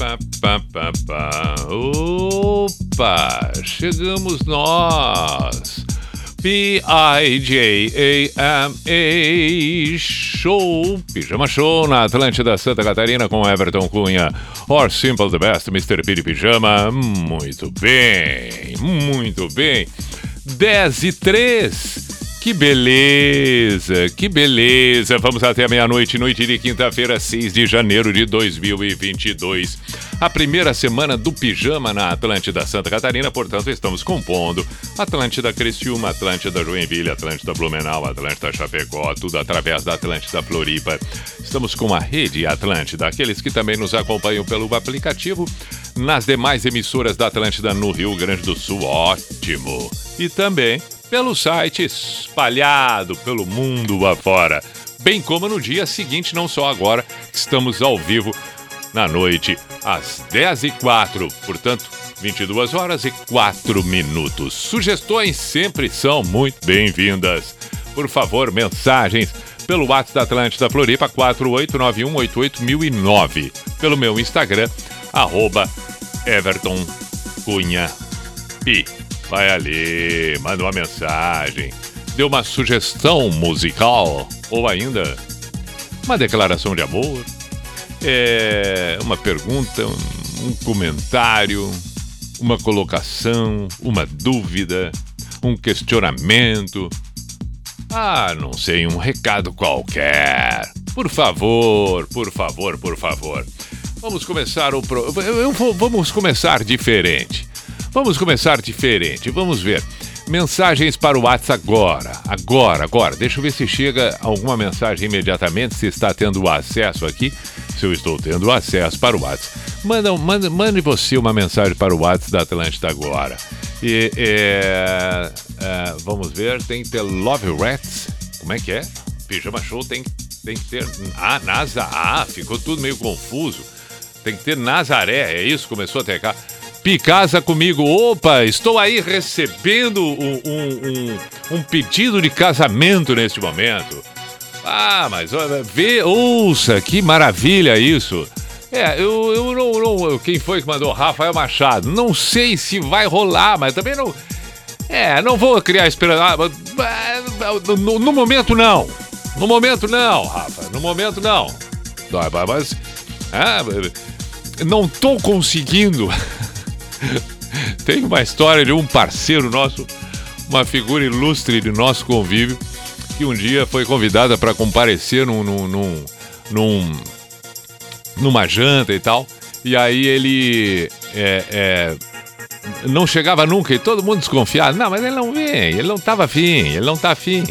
Pa, pa, pa, pa. Opa! Chegamos nós! P-I-J-A-M-A Show, Pijama Show na Atlântida Santa Catarina com Everton Cunha, or Simple the Best, Mr. Piri Pijama. Muito bem, muito bem. 10 e 3. Que beleza, que beleza. Vamos até meia-noite, noite de quinta-feira, 6 de janeiro de 2022. A primeira semana do pijama na Atlântida Santa Catarina, portanto, estamos compondo Atlântida Criciúma, Atlântida Joinville, Atlântida Blumenau, Atlântida Chapecó, tudo através da Atlântida Floripa. Estamos com a rede Atlântida, aqueles que também nos acompanham pelo aplicativo, nas demais emissoras da Atlântida no Rio Grande do Sul, ótimo. E também pelo site espalhado pelo mundo afora, bem como no dia seguinte, não só agora, que estamos ao vivo na noite, às 10 e 04 portanto, 22 horas e 4 minutos. Sugestões sempre são muito bem-vindas. Por favor, mensagens pelo WhatsApp da Atlântida Floripa 489188009, pelo meu Instagram, arroba Everton Cunha. Vai ali, manda uma mensagem, dê uma sugestão musical ou ainda uma declaração de amor, é, uma pergunta, um, um comentário, uma colocação, uma dúvida, um questionamento. Ah, não sei, um recado qualquer. Por favor, por favor, por favor. Vamos começar o pro... Vamos começar diferente. Vamos começar diferente. Vamos ver. Mensagens para o WhatsApp agora. Agora, agora. Deixa eu ver se chega alguma mensagem imediatamente, se está tendo acesso aqui. Se eu estou tendo acesso para o WhatsApp. Manda, manda, mande você uma mensagem para o WhatsApp da Atlântida agora. E, é, é, vamos ver, tem que ter Love Rats. Como é que é? Pijama Show tem, tem que ter. Ah, NASA. Ah, ficou tudo meio confuso. Tem que ter Nazaré, é isso? Começou a ter cá. Picasa comigo. Opa, estou aí recebendo um, um, um, um pedido de casamento neste momento. Ah, mas vê, ouça, que maravilha isso. É, eu, eu não, não. Quem foi que mandou? Rafael Machado. Não sei se vai rolar, mas também não. É, não vou criar esperança. Ah, mas- No, no momento, não. No momento, não, Rafa. No momento, não. Mas. ah, não tô conseguindo. Tem uma história de um parceiro nosso, uma figura ilustre de nosso convívio, que um dia foi convidada para comparecer num, num, num, num- numa janta e tal. E aí ele é, é, não chegava nunca e todo mundo desconfiado. Não, mas ele não vem, ele não estava afim, ele não tá afim.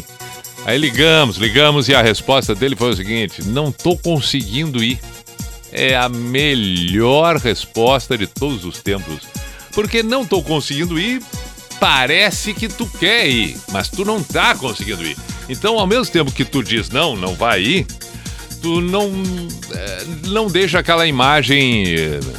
Aí ligamos, ligamos e a resposta dele foi o seguinte: não tô conseguindo ir. É a melhor resposta de todos os tempos. Porque não tô conseguindo ir, parece que tu quer ir, mas tu não tá conseguindo ir. Então, ao mesmo tempo que tu diz não, não vai ir, tu não eh, não deixa aquela imagem,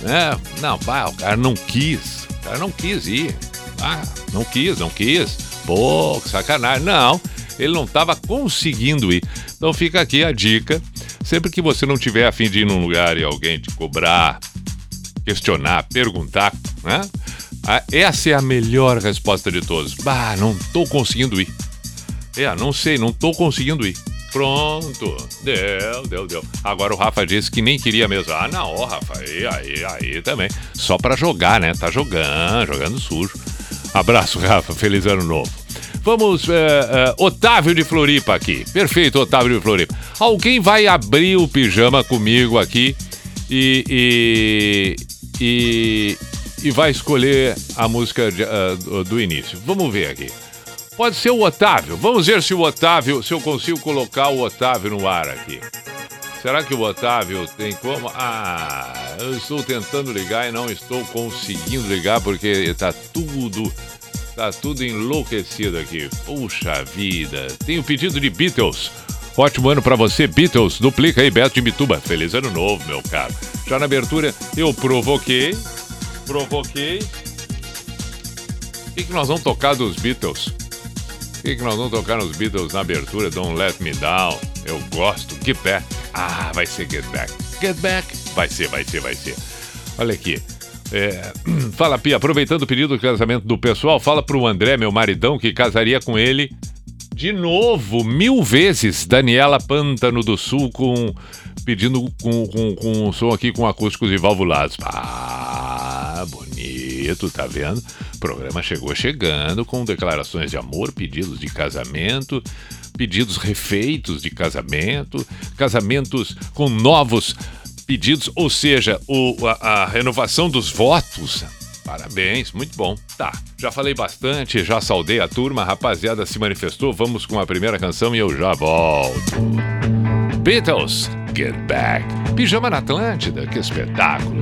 né? Não, pá, o cara não quis, o cara não quis ir, ah, não quis, não quis, pô, que sacanagem, não, ele não estava conseguindo ir. Então fica aqui a dica, sempre que você não tiver a fim de ir num lugar e alguém te cobrar, questionar, perguntar, né? Ah, Essa é a melhor resposta de todos. Bah, não tô conseguindo ir. É, não sei, não tô conseguindo ir. Pronto. Deu, deu, deu. Agora o Rafa disse que nem queria mesmo. Ah, não, Rafa, aí, aí, aí também. Só pra jogar, né? Tá jogando, jogando sujo. Abraço, Rafa. Feliz ano novo. Vamos, é, é, Otávio de Floripa aqui. Perfeito, Otávio de Floripa. Alguém vai abrir o pijama comigo aqui e. e, e, vai escolher a música de- ah, do- do início. Vamos ver aqui. Pode ser o Otávio. Vamos ver se o Otávio, se eu consigo colocar o Otávio no ar aqui. Será que o Otávio tem como? Ah, eu estou tentando ligar e não estou conseguindo ligar porque está tudo tá tudo enlouquecido aqui. Puxa vida. Tem o pedido de Beatles. Ótimo ano para você, Beatles. Duplica aí, Beto de Bituba. Feliz ano novo, meu caro. Já na abertura, eu provoquei. Provoquei. O que, que nós vamos tocar dos Beatles? O que, que nós vamos tocar nos Beatles na abertura? Don't Let Me Down. Eu gosto. Get Back. Ah, vai ser Get Back. Get Back. Vai ser, vai ser, vai ser. Olha aqui. É, fala, Pia, aproveitando o pedido do casamento do pessoal, fala pro André, meu maridão, que casaria com ele de novo, mil vezes. Daniela Pântano do Sul com pedindo com, com, com um som aqui com acústicos e valvulados. Ah, bonito, tá vendo? O programa chegou chegando com declarações de amor, pedidos de casamento pedidos refeitos de casamento, casamentos com novos pedidos, ou seja, o, a, a renovação dos votos. Parabéns, muito bom. Tá, já falei bastante, já saudei a turma, a rapaziada se manifestou. Vamos com a primeira canção e eu já volto. Beatles, Get Back. Pijama na Atlântida, que espetáculo.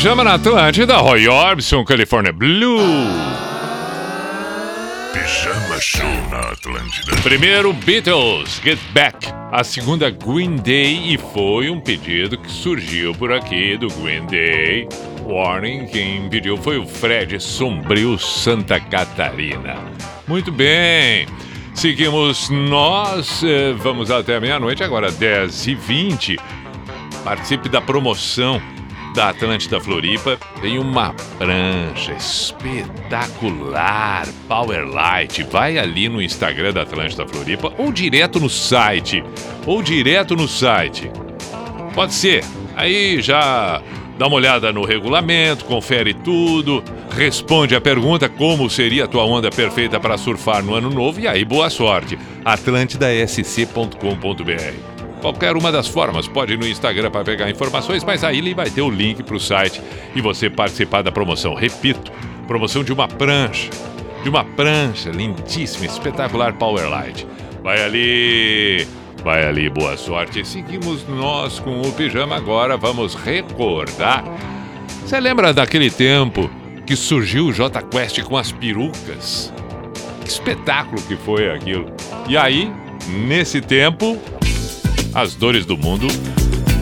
Pijama na Atlântida, Roy Orbison, California Blue. Pijama Show na Atlântida. Primeiro, Beatles, Get Back. A segunda, Green Day, e foi um pedido que surgiu por aqui do Green Day. Warning, quem pediu foi o Fred Sombrio Santa Catarina. Muito bem. Seguimos nós, eh, vamos até meia-noite, agora 10h20. Participe da promoção da Atlântida Floripa tem uma prancha espetacular, Powerlight. Vai ali no Instagram da Atlântida Floripa ou direto no site. Ou direto no site. Pode ser. Aí já dá uma olhada no regulamento, confere tudo, responde a pergunta como seria a tua onda perfeita para surfar no ano novo e aí boa sorte. atlantidasc.com.br Qualquer uma das formas, pode ir no Instagram para pegar informações, mas aí ele vai ter o link para o site e você participar da promoção. Repito, promoção de uma prancha, de uma prancha lindíssima, espetacular Powerlight. Vai ali, vai ali, boa sorte. Seguimos nós com o pijama agora, vamos recordar. Você lembra daquele tempo que surgiu o J Quest com as perucas? Que espetáculo que foi aquilo. E aí, nesse tempo, as dores do mundo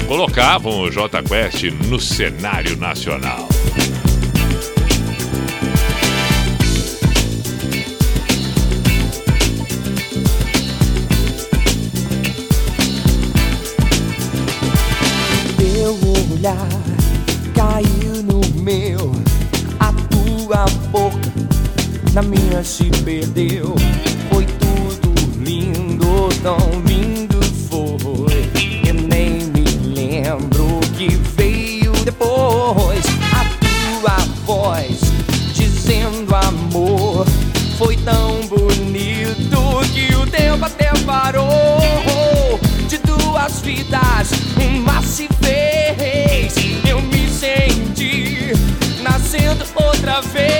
colocavam o J Quest no cenário nacional. Teu olhar caiu no meu, a tua boca na minha se perdeu. Foi tudo lindo, tão lindo Foi tão bonito que o tempo até parou. De duas vidas, uma se fez. Eu me senti nascendo outra vez.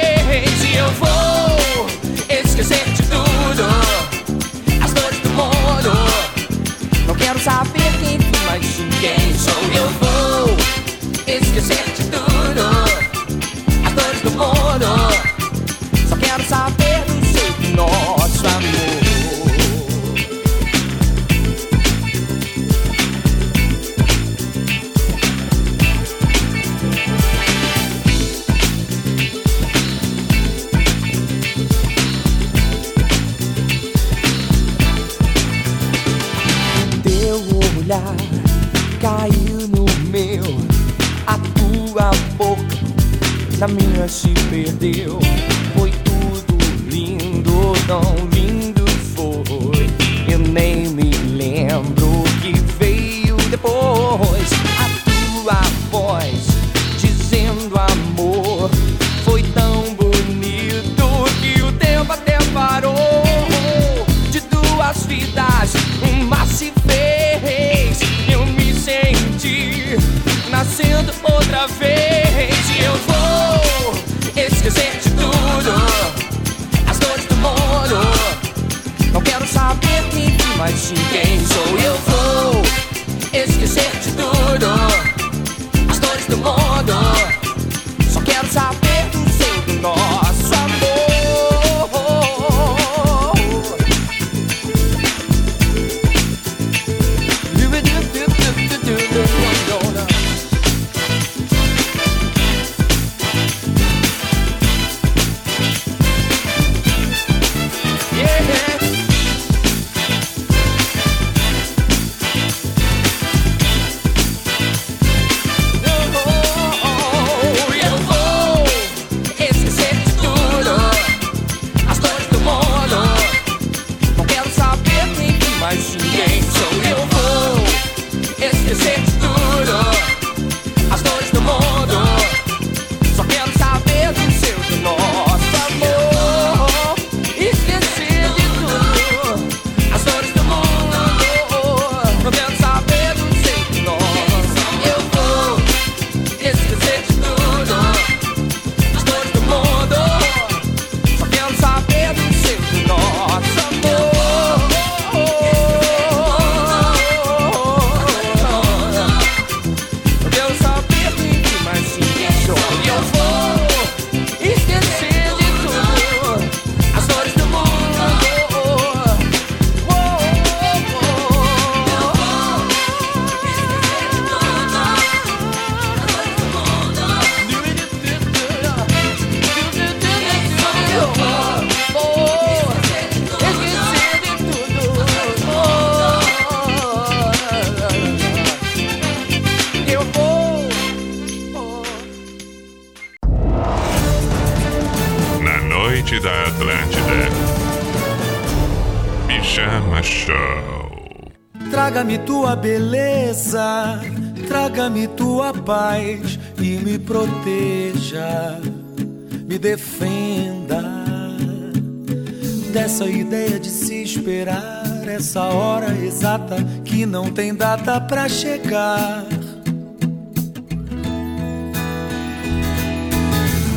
Dessa ideia de se esperar essa hora exata que não tem data pra chegar.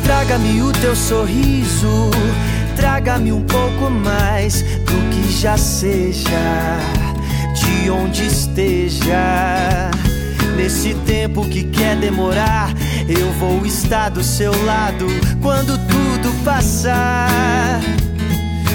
Traga-me o teu sorriso, traga-me um pouco mais do que já seja, de onde esteja. Nesse tempo que quer demorar, eu vou estar do seu lado quando tudo passar.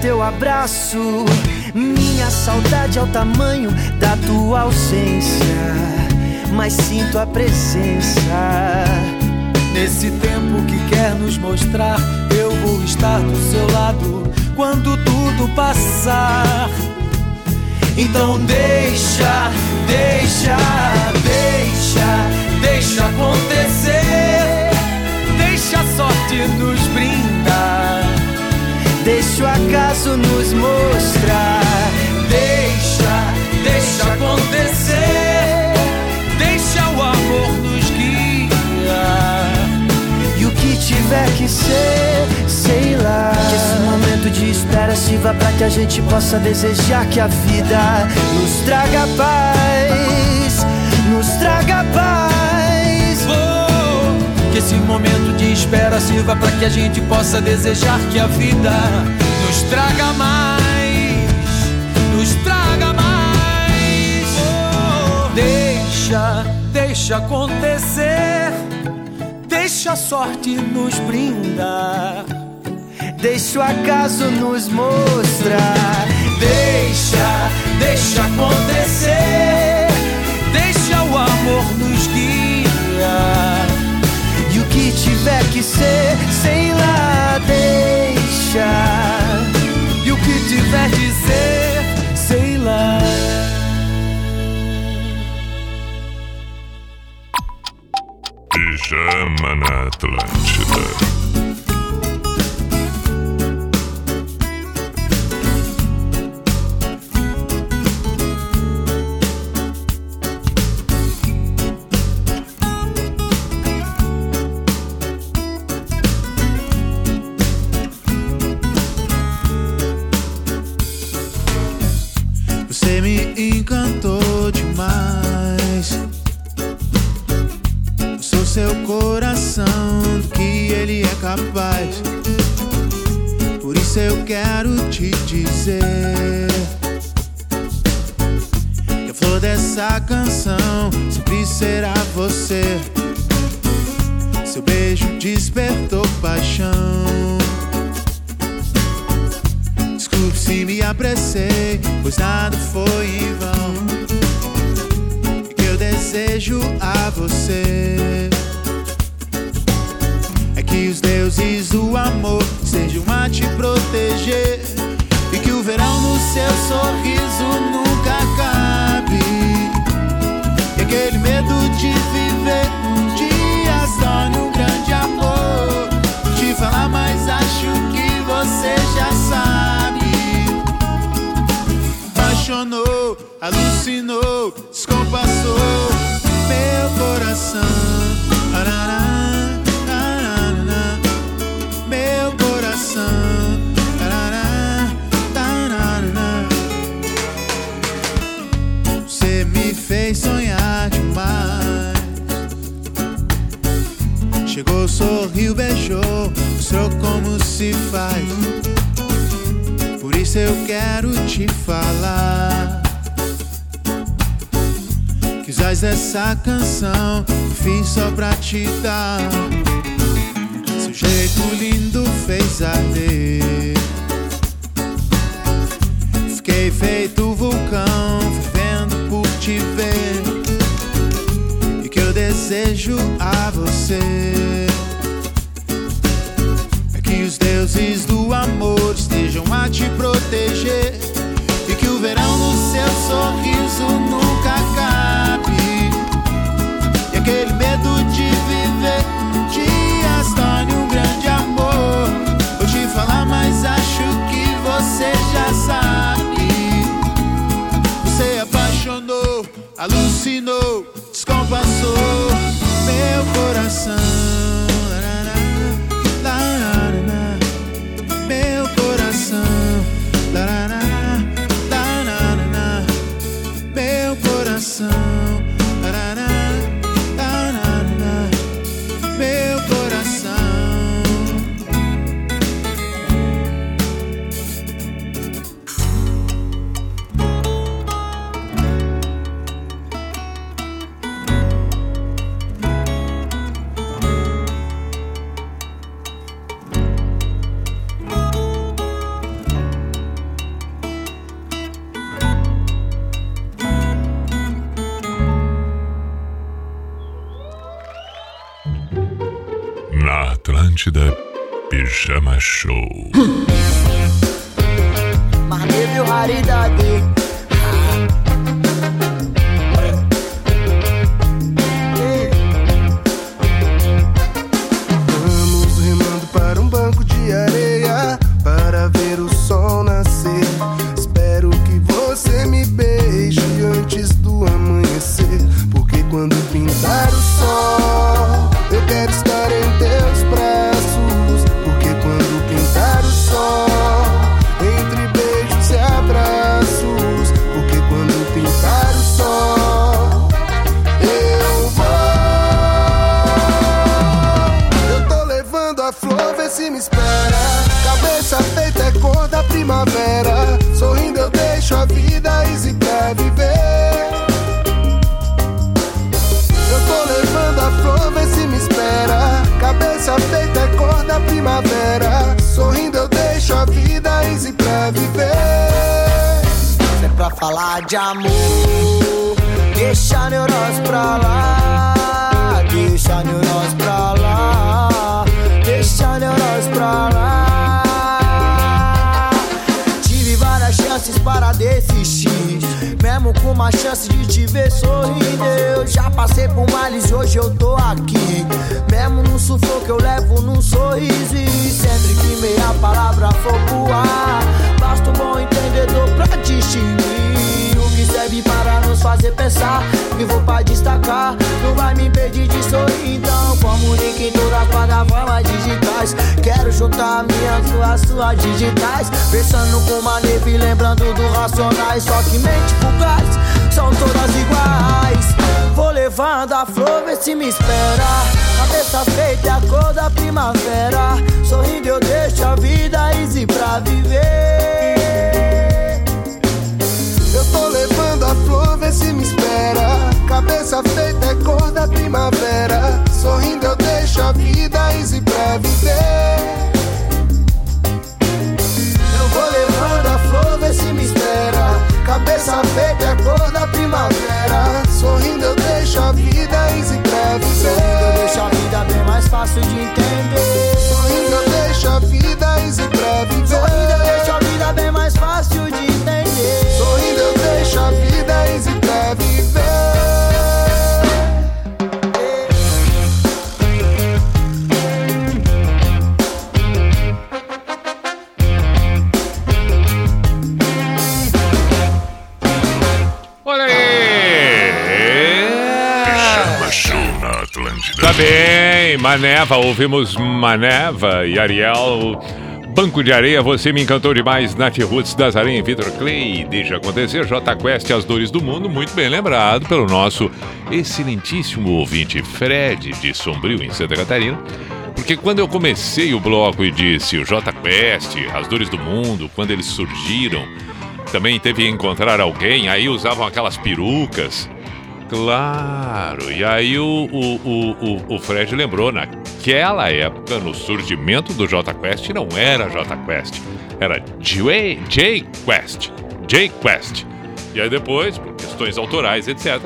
Teu abraço. Minha saudade é o tamanho da tua ausência. Mas sinto a presença. Nesse tempo que quer nos mostrar, eu vou estar do seu lado quando tudo passar. Então deixa, deixa, deixa, deixa acontecer. Deixa a sorte nos brindar. Deixa o acaso nos mostrar. Deixa, deixa acontecer. Deixa o amor nos guiar. E o que tiver que ser, sei lá. Que esse momento de espera sirva pra que a gente possa desejar que a vida nos traga paz. Nos traga paz. Esse momento de espera sirva pra que a gente possa desejar que a vida nos traga mais. Nos traga mais. Oh, deixa, deixa acontecer. Deixa a sorte nos brindar. Deixa o acaso nos mostrar. Deixa, deixa acontecer. Deixa o amor nos guiar. Tiver que ser, sei lá, deixa. E o que tiver que ser, sei lá. Pijama na Atlântida. Que a flor dessa canção sempre será você. Seu beijo despertou paixão. Desculpe se me apressei, pois nada foi em vão. O que eu desejo a você é que os deuses do amor sejam a te proteger e o verão no seu sorriso nunca acabe. E aquele medo de viver um dia só num grande amor. Te falar, mas acho que você já sabe. Apaixonou, alucinou, descompassou meu coração. Arará, arará, meu coração. Sorriu, beijou, mostrou como se faz. Por isso eu quero te falar que os Mas essa canção fiz só pra te dar. Seu jeito lindo fez arder. Fiquei feito vulcão, vivendo por te ver. E que eu desejo a você. Deuses do amor estejam a te proteger. E que o verão no seu sorriso nunca acabe. E aquele medo de viver dias torne um grande amor. Vou te falar, mas acho que você já sabe. Você apaixonou, alucinou, descompassou meu coração. Pijama Show. Marnível raridade. Deixa a neurose pra lá. Deixa a neurose pra lá. Deixa a neurose pra lá. Tive várias chances para desistir. Mesmo com uma chance de te ver sorrindo. Eu já passei por males e hoje eu tô aqui. Mesmo no sufoco eu levo num sorriso. E sempre que meia palavra for pro ar, basta um bom entendedor pra distinguir que serve para nos fazer pensar. Vou pra destacar, não vai me impedir de sorrir. Então, comunique em todas as plataformas digitais. Quero juntar minhas com as suas digitais. Pensando com uma neve, lembrando do racionais. Só que mente fugaz, são todas iguais. Vou levando a flor, vê se me espera. Cabeça feita é a cor da primavera. Sorrindo eu deixo a vida easy pra viver. Tô levando a flor, vê se me espera. Cabeça feita é cor da primavera. Sorrindo eu deixo a vida easy pra viver. Eu vou levando a flor, vê se me espera. Cabeça feita é cor da primavera. Sorrindo eu deixo a vida easy pra Sorrindo eu viver. deixo a vida bem mais fácil de entender. Sorrindo eu deixo a vida easy pra Tá bem, Maneva, ouvimos Maneva e Ariel. Banco de Areia, você me encantou demais. Nath Roots, Dazarim, Vitor Clay, deixa acontecer. J Quest, As Dores do Mundo, muito bem lembrado pelo nosso excelentíssimo ouvinte Fred de Sombrio, em Santa Catarina. Porque quando eu comecei o bloco e disse o J Quest, As Dores do Mundo, quando eles surgiram, também teve que encontrar alguém, aí usavam aquelas perucas. Claro, e aí o, o, o, o, Fred lembrou, naquela época, no surgimento do J Quest, não era J Quest, era J, J Quest. J Quest. E aí depois, por questões autorais, etc.,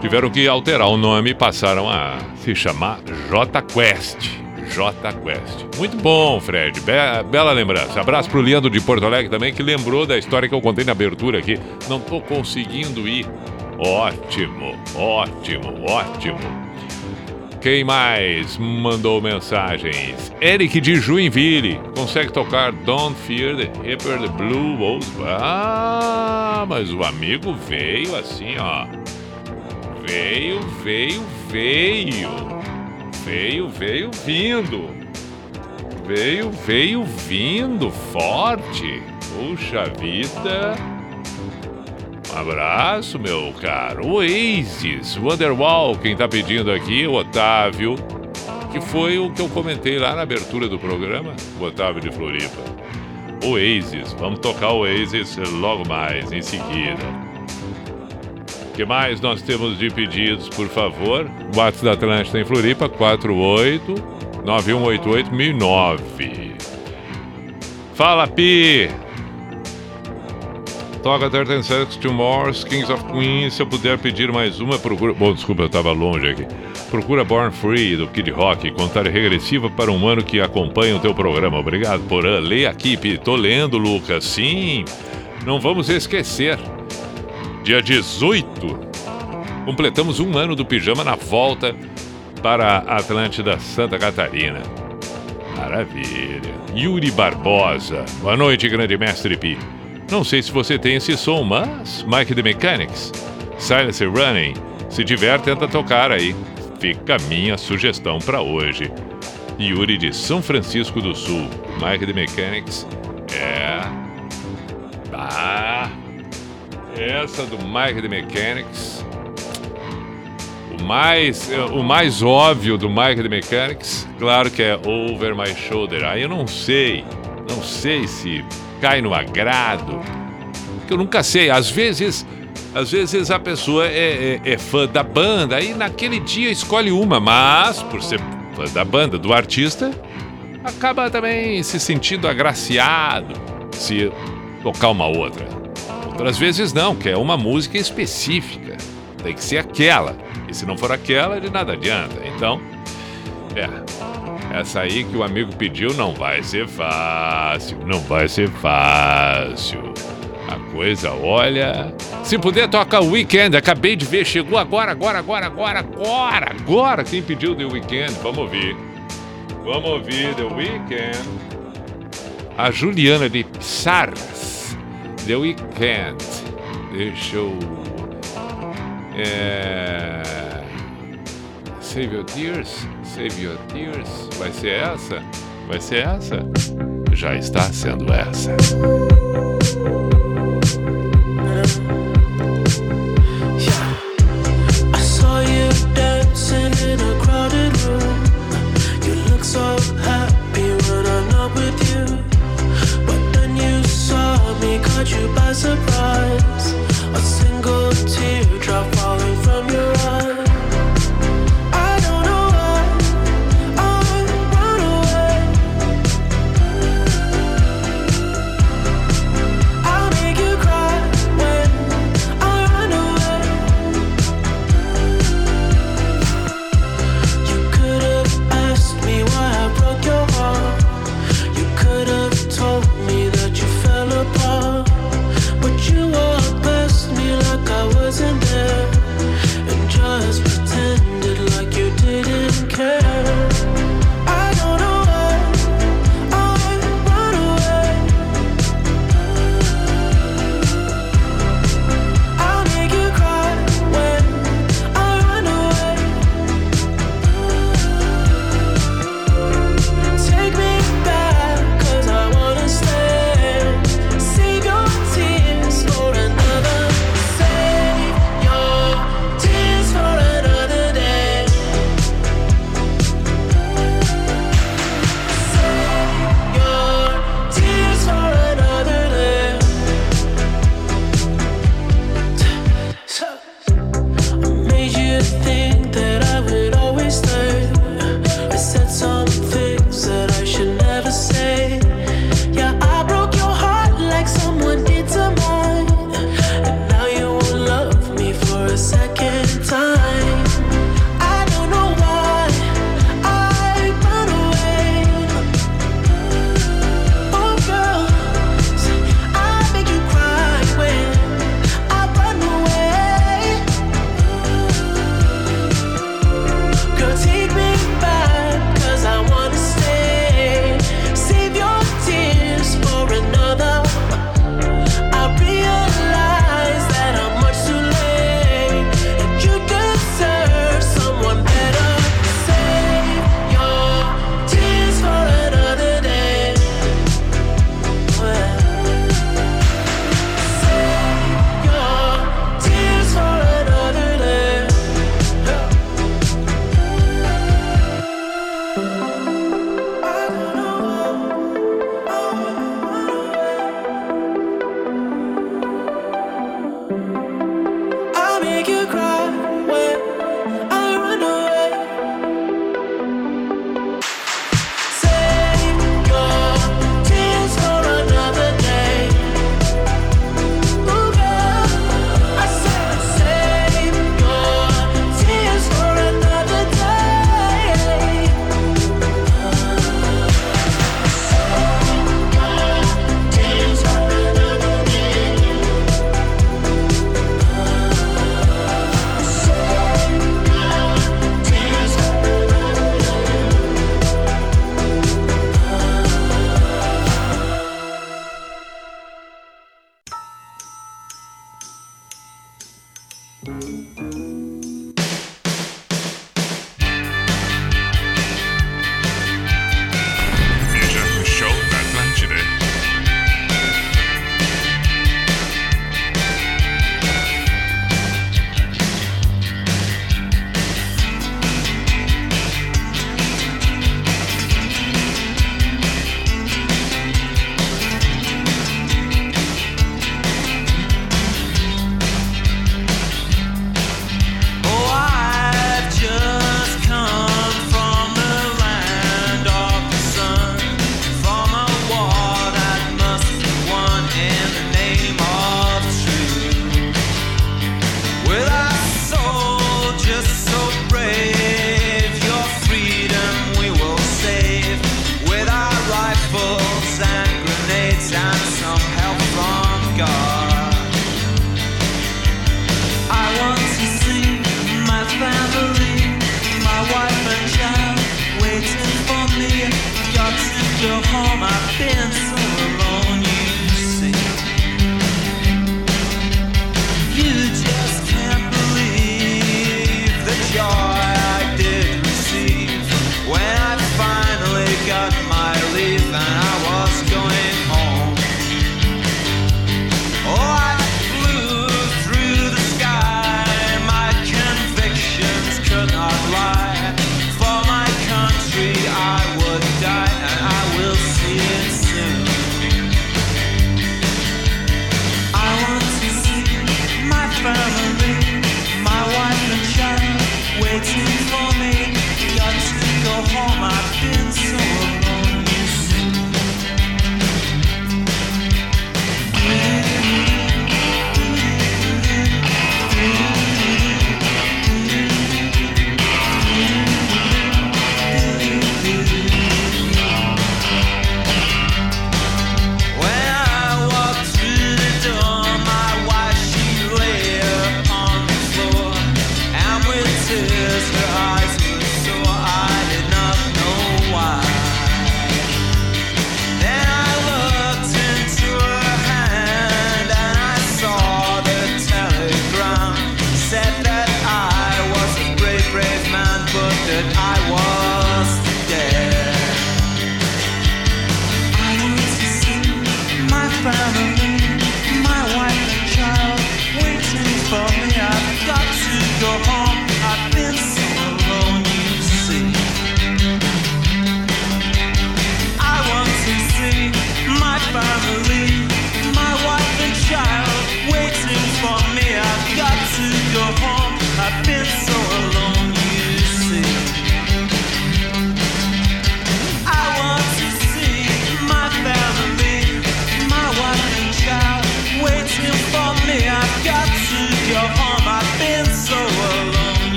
tiveram que alterar o nome e passaram a se chamar J Quest. J Quest. Muito bom, Fred. Be bela lembrança. Abraço pro Leandro de Porto Alegre também, que lembrou da história que eu contei na abertura aqui. Não tô conseguindo ir. Ótimo, ótimo, ótimo. Quem mais mandou mensagens? Eric de Joinville. Consegue tocar Don't Fear the Hipper the Blue Wolves? Ah, mas o amigo veio assim, ó. Veio, veio, veio. Veio, veio vindo. Veio, veio vindo forte. Puxa vida. Um abraço, meu caro. Oasis, Wonderwall, quem tá pedindo aqui, o Otávio, que foi o que eu comentei lá na abertura do programa, o Otávio de Floripa. Oasis, vamos tocar Oasis logo mais, em seguida. O que mais nós temos de pedidos, por favor? WhatsApp da Atlântica em Floripa, 48 9188 1009. Fala, Pi! Toca 13 Seconds to Mars, Kings of Queens. Se eu puder pedir mais uma, procura. Bom, desculpa, eu estava longe aqui. Procura Born Free do Kid Rock, contagem regressiva para um ano que acompanha o teu programa. Obrigado, Porã. Lê aqui. Tô lendo, Lucas. Sim, não vamos esquecer. Dia 18, completamos um ano do pijama na volta para a Atlântida Santa Catarina. Maravilha. Yuri Barbosa. Boa noite, grande mestre Pi. Não sei se você tem esse som, mas Mike the Mechanics, Silence Running, se tiver, tenta tocar aí. Fica a minha sugestão para hoje. Yuri de São Francisco do Sul. Mike the Mechanics é. Ah, essa do Mike the Mechanics. O mais, o mais óbvio do Mike the Mechanics, claro que é Over My Shoulder. Aí eu não sei, não sei se cai no agrado. Porque eu nunca sei. Às vezes, às vezes a pessoa é, é, é fã da banda, aí naquele dia escolhe uma, mas por ser fã da banda, do artista, acaba também se sentindo agraciado se tocar uma outra. Outras vezes não, que é uma música específica. Tem que ser aquela. E se não for aquela, de nada adianta. Então, é. Essa aí que o amigo pediu não vai ser fácil. Não vai ser fácil. A coisa, olha. Se puder, toca o Weekend. Acabei de ver, chegou agora, agora, agora, agora, agora, agora. Quem pediu The Weekend? Vamos ouvir. Vamos ouvir The Weekend. A Juliana de Pissarras. The Weekend. Deixa eu. É... Save Your Tears. Save Your Tears. Vai ser essa? Vai ser essa? Já está sendo essa. You dancing in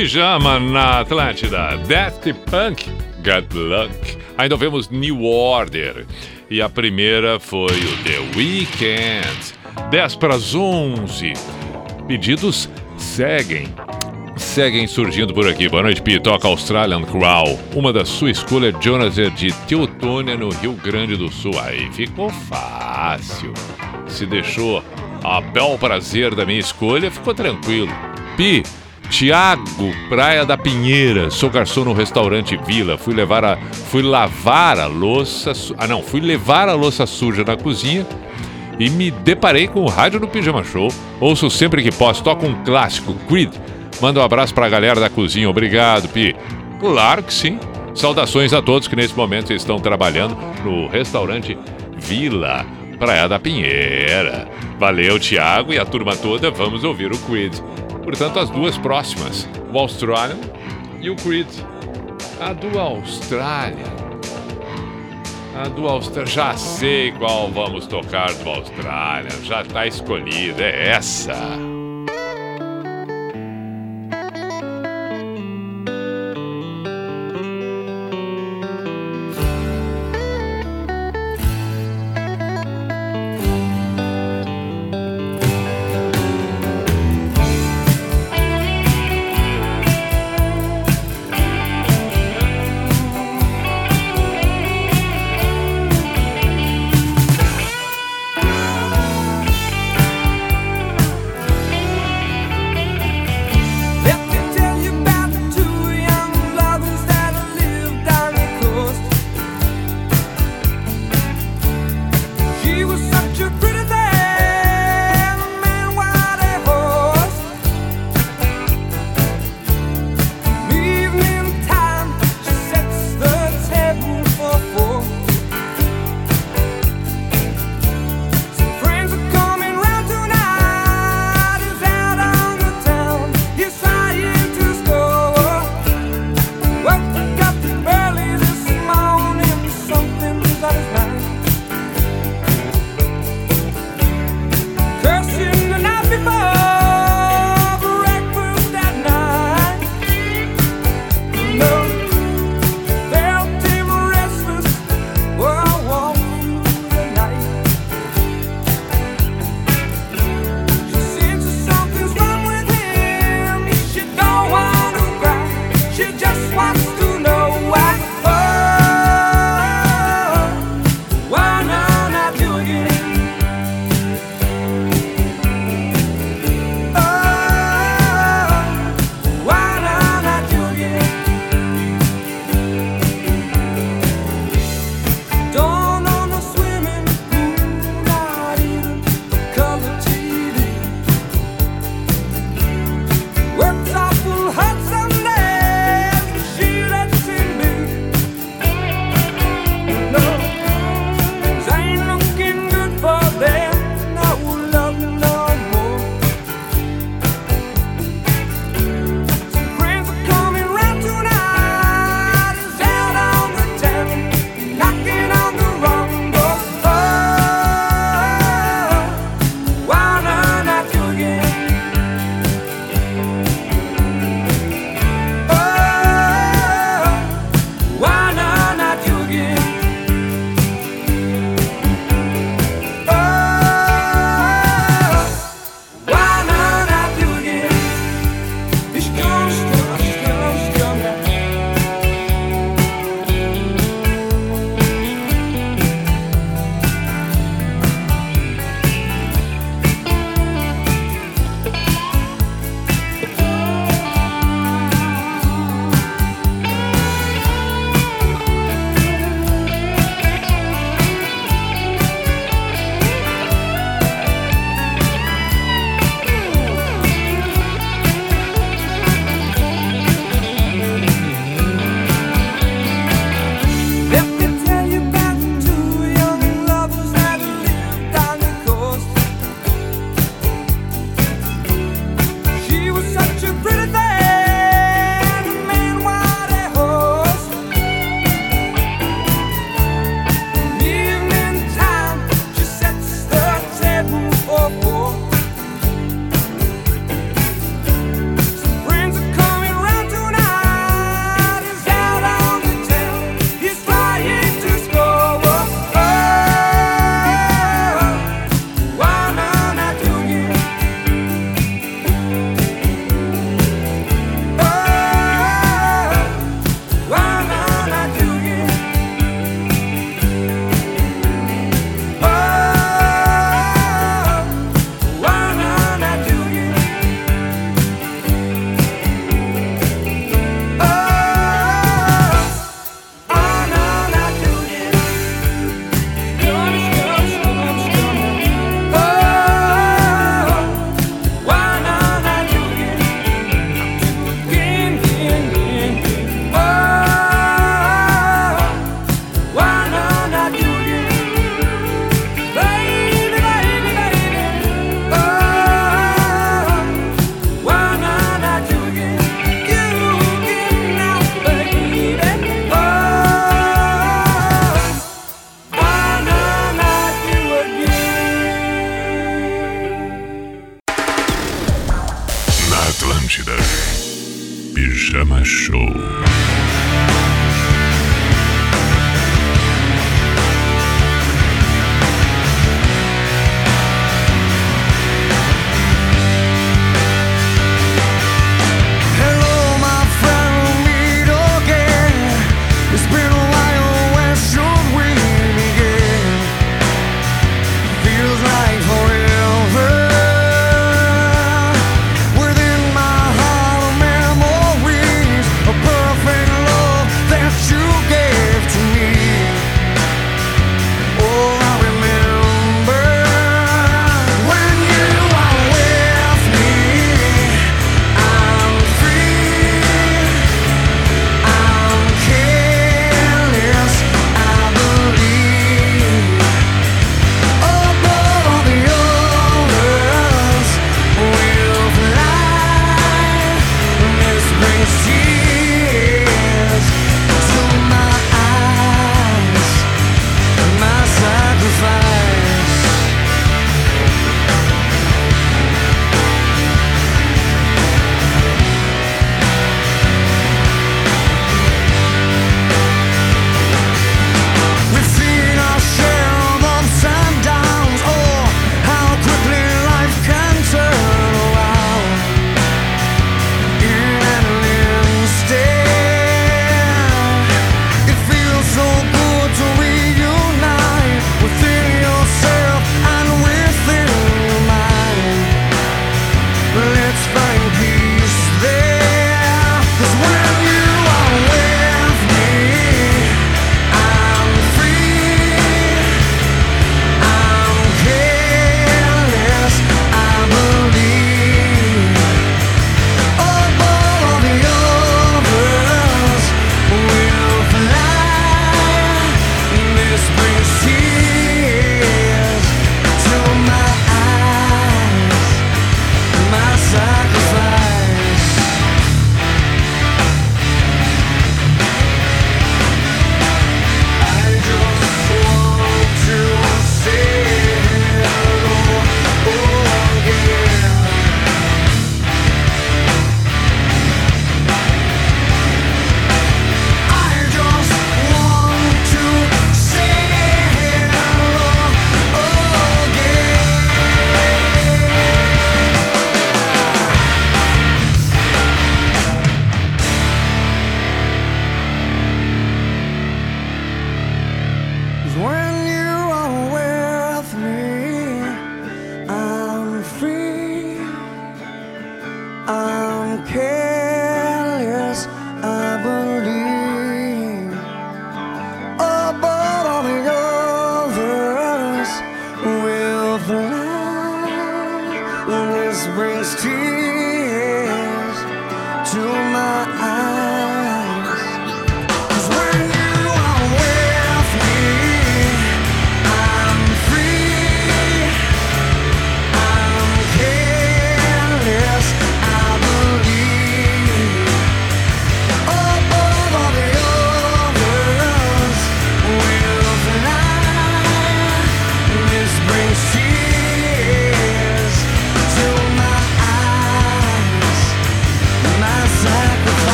Pijama na Atlântida. Daft Punk, Good Luck. Ainda ouvimos New Order. E a primeira foi o The Weeknd. 10 para as 11. Pedidos seguem. Seguem surgindo por aqui. Boa noite, Pi. Toca Australian Crow. Uma da sua escolha, Jonas de Teutônia, no Rio Grande do Sul. Aí ficou fácil. Se deixou a bel prazer da minha escolha, ficou tranquilo. Pi, Tiago, Praia da Pinheira. Sou garçom no restaurante Vila. Fui levar a, fui lavar a louça. Ah, não, fui levar a louça suja na cozinha e me deparei com o rádio do Pijama Show. Ouço sempre que posso. Toco um clássico, Creed. Manda um abraço pra galera da cozinha. Obrigado, Pi. Claro que sim. Saudações a todos que nesse momento estão trabalhando no restaurante Vila, Praia da Pinheira. Valeu, Tiago e a turma toda. Vamos ouvir o Creed. Portanto, as duas próximas, o Australian e o Creed. A do Austrália. A do Austrália. Já sei qual vamos tocar do Austrália. Já tá escolhida. É essa.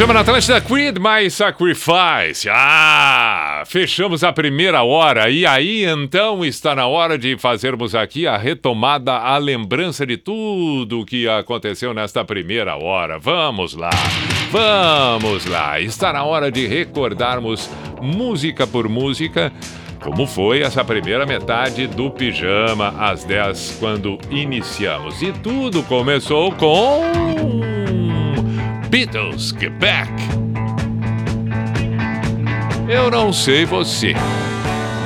Pijama na Atlântida, Creed My Sacrifice. Ah, fechamos a primeira hora. E aí, então, está na hora de fazermos aqui a retomada, a lembrança de tudo o que aconteceu nesta primeira hora. Vamos lá, vamos lá. Está na hora de recordarmos música por música. Como foi essa primeira metade do Pijama às 10 quando iniciamos? E tudo começou com. Beatles Get Back. Eu não sei você,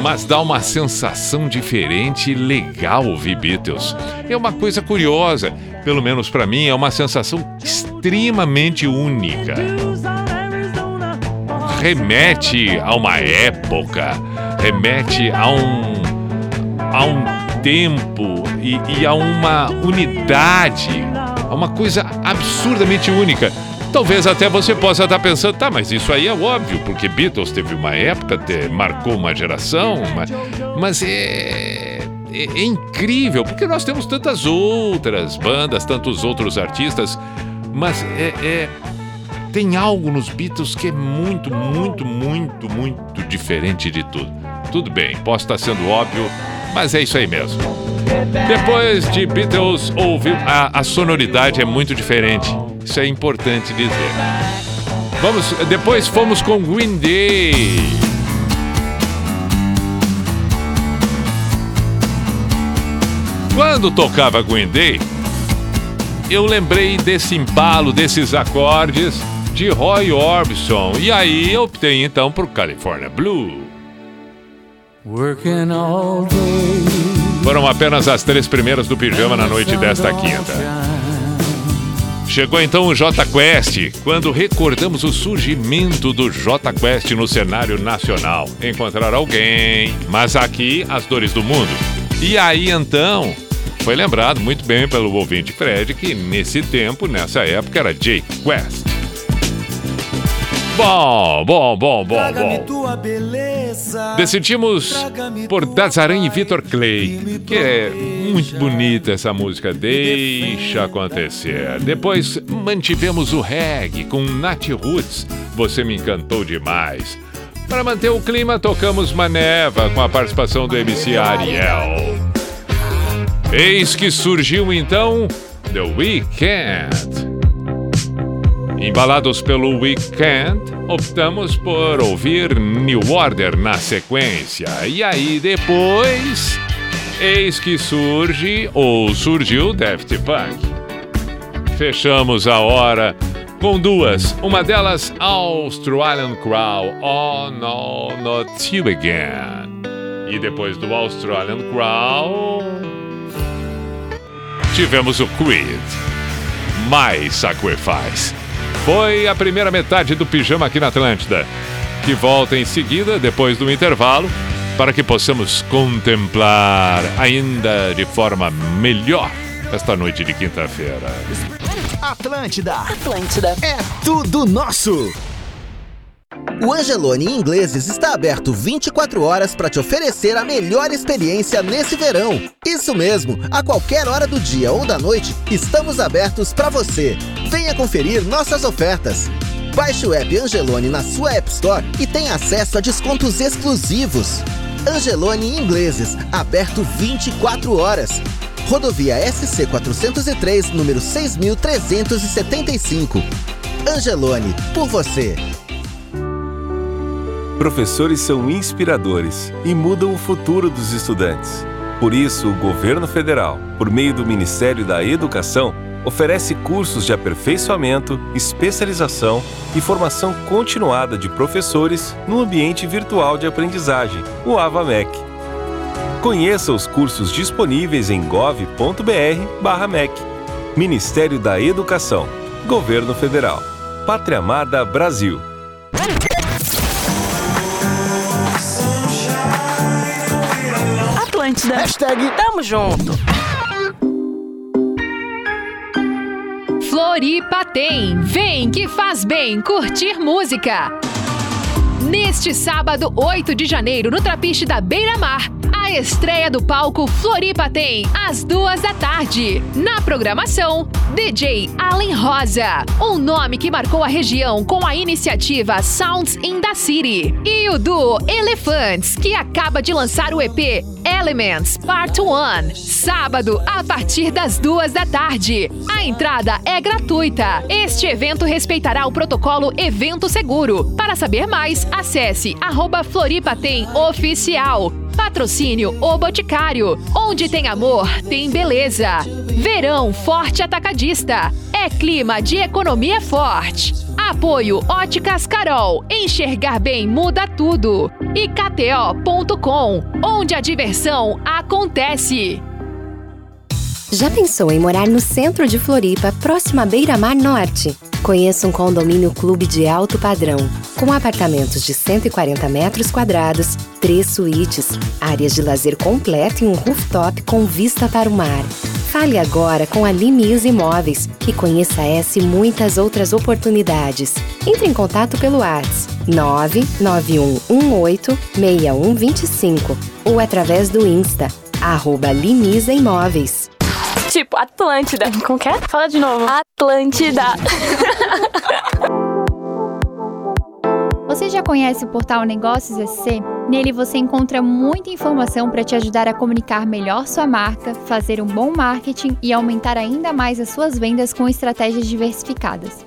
mas dá uma sensação diferente e legal ouvir Beatles. É uma coisa curiosa, pelo menos para mim, é uma sensação extremamente única. remete a uma época, remete a um, a um tempo e, e a uma unidade, a uma coisa absurdamente única. Talvez até você possa estar pensando, tá, mas isso aí é óbvio, porque Beatles teve uma época, te- marcou uma geração, mas, mas é, é, é incrível, porque nós temos tantas outras bandas, tantos outros artistas, mas é- é, tem algo nos Beatles que é muito, muito, muito, muito diferente de tudo. Tudo bem, posso estar sendo óbvio, mas é isso aí mesmo. Depois de Beatles, houve a, a sonoridade é muito diferente. Isso é importante dizer. Vamos, depois fomos com Green Day. Quando tocava Green Day, eu lembrei desse embalo, desses acordes de Roy Orbison. E aí eu optei então por California Blue. Working all day. Foram apenas as três primeiras do pijama na noite desta quinta. Chegou então o J Quest, quando recordamos o surgimento do J Quest no cenário nacional. Encontrar alguém, mas aqui as dores do mundo. E aí então, foi lembrado muito bem pelo ouvinte Fred que nesse tempo, nessa época, era Jake Quest. Bom, bom, bom, bom, bom. Decidimos por Dazaran e Vitor Clay, que é muito bonita essa música, Deixa Acontecer. Depois mantivemos o reggae com Nat Roots, Você Me Encantou Demais. Para manter o clima, tocamos Maneva com a participação do MC Ariel. Eis que surgiu então The Weeknd. Embalados pelo Weekend, optamos por ouvir New Order na sequência. E aí depois, eis que surge ou surgiu Daft Punk. Fechamos a hora com duas, uma delas Australian Crow, Oh No Not You Again. E depois do Australian Crow, tivemos o Creed, My Sacrifice. Foi a primeira metade do pijama aqui na Atlântida, que volta em seguida, depois do intervalo, para que possamos contemplar ainda de forma melhor esta noite de quinta-feira. Atlântida. Atlântida. É tudo nosso. O Angelone Ingleses está aberto 24 horas para te oferecer a melhor experiência nesse verão. Isso mesmo, a qualquer hora do dia ou da noite, estamos abertos para você. Venha conferir nossas ofertas. Baixe o app Angelone na sua App Store e tenha acesso a descontos exclusivos. Angelone Ingleses, aberto 24 horas. Rodovia SC 403, número 6375. Angelone, por você. Professores são inspiradores e mudam o futuro dos estudantes. Por isso, o governo federal, por meio do Ministério da Educação, oferece cursos de aperfeiçoamento, especialização e formação continuada de professores no ambiente virtual de aprendizagem, o AvaMec. Conheça os cursos disponíveis em gov.br/mec. Ministério da Educação, Governo Federal. Pátria Amada Brasil. Atlântida. Hashtag Tamo Junto. Floripa tem. Vem que faz bem curtir música. Neste sábado, 8 de janeiro, no Trapiche da Beira Mar, estreia do palco Floripa tem, às duas da tarde. Na programação, DJ Allen Rosa, um nome que marcou a região com a iniciativa Sounds in the City. E o duo Elephants, que acaba de lançar o EP Elements Part 1, sábado, a partir das duas da tarde. A entrada é gratuita. Este evento respeitará o protocolo Evento Seguro. Para saber mais, acesse arroba Floripa tem oficial. Patrocínio O Boticário. Onde tem amor, tem beleza. Verão Forte Atacadista. É clima de economia forte. Apoio Óticas Carol. Enxergar bem muda tudo. E KTO.com, onde a diversão acontece. Já pensou em morar no centro de Floripa, próximo à Beira Mar Norte? Conheça um condomínio clube de alto padrão, com apartamentos de 140 metros quadrados, três suítes, áreas de lazer completo e um rooftop com vista para o mar. Fale agora com a Limias Imóveis e conheça essa e muitas outras oportunidades. Entre em contato pelo WhatsApp 991186125 ou através do Insta, arroba Limisa Imóveis. Tipo, Atlântida. Como que é? Fala de novo. Atlântida. Você já conhece o portal Negócios SC? Nele você encontra muita informação para te ajudar a comunicar melhor sua marca, fazer um bom marketing e aumentar ainda mais as suas vendas com estratégias diversificadas.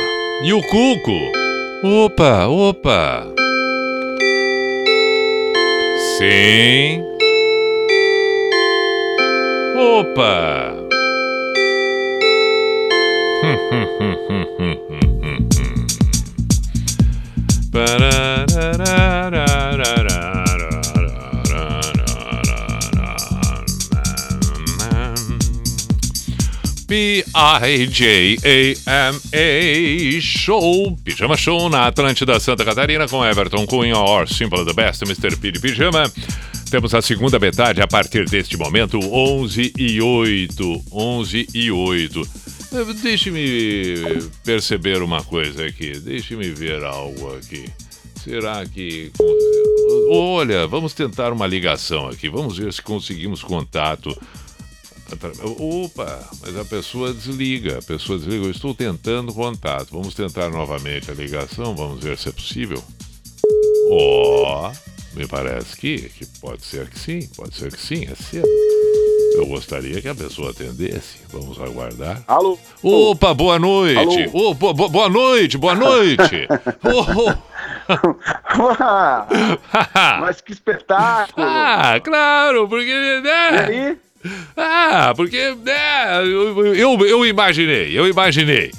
E o Cuco? Opa, opa! Sim. Opa! P-I-J-A-M-A Show, Pijama Show na Atlântida Santa Catarina com Everton Cunha, or Simple the Best, Mr. P de Pijama. Temos a segunda metade a partir deste momento, 11 e 8. 11 e 8. Eh, Deixe-me perceber uma coisa aqui, deixe-me ver algo aqui. Será que. Olha, vamos tentar uma ligação aqui, vamos ver se conseguimos contato. Opa, mas a pessoa desliga, a pessoa desliga. Eu estou tentando contato. Vamos tentar novamente a ligação, vamos ver se é possível. Ó, me parece que, que pode ser que sim, pode ser que sim, é cedo. Eu gostaria que a pessoa atendesse. Vamos aguardar. Alô? Opa, boa noite. Opa, bo- boa noite, boa noite. Oh, Mas que espetáculo! Ah, claro, porque. Né? E aí? Ah, porque. Né, eu, eu, eu imaginei, eu imaginei.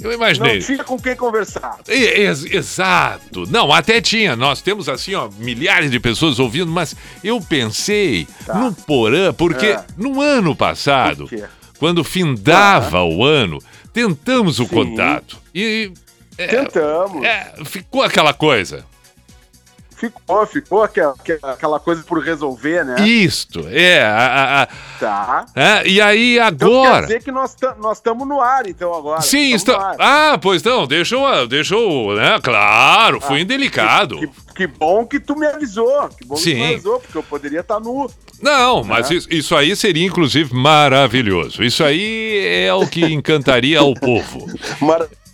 Eu imaginei. Não tinha com quem conversar. Ex- exato. Não, até tinha. Nós temos assim, ó, milhares de pessoas ouvindo, mas eu pensei no Porã, porque Tá. É. no ano passado, Por quando findava o ano, tentamos o contato. E. é, Tentamos. é, ficou aquela coisa. Ficou, ficou aquela, aquela coisa por resolver, né? Isto, é. a- a- Tá. é, e aí Então quer agora. dizer que nós estamos no ar, então, agora. Sim, ar. Ah, pois não, deixa eu. Deixa eu né? Claro, fui Ah, indelicado. Que, que bom que tu me avisou. Que bom que tu Sim. me avisou, porque eu poderia estar nu. Não, mas Né? isso, isso aí seria, inclusive, maravilhoso. Isso aí é o que encantaria ao povo. Maravilhoso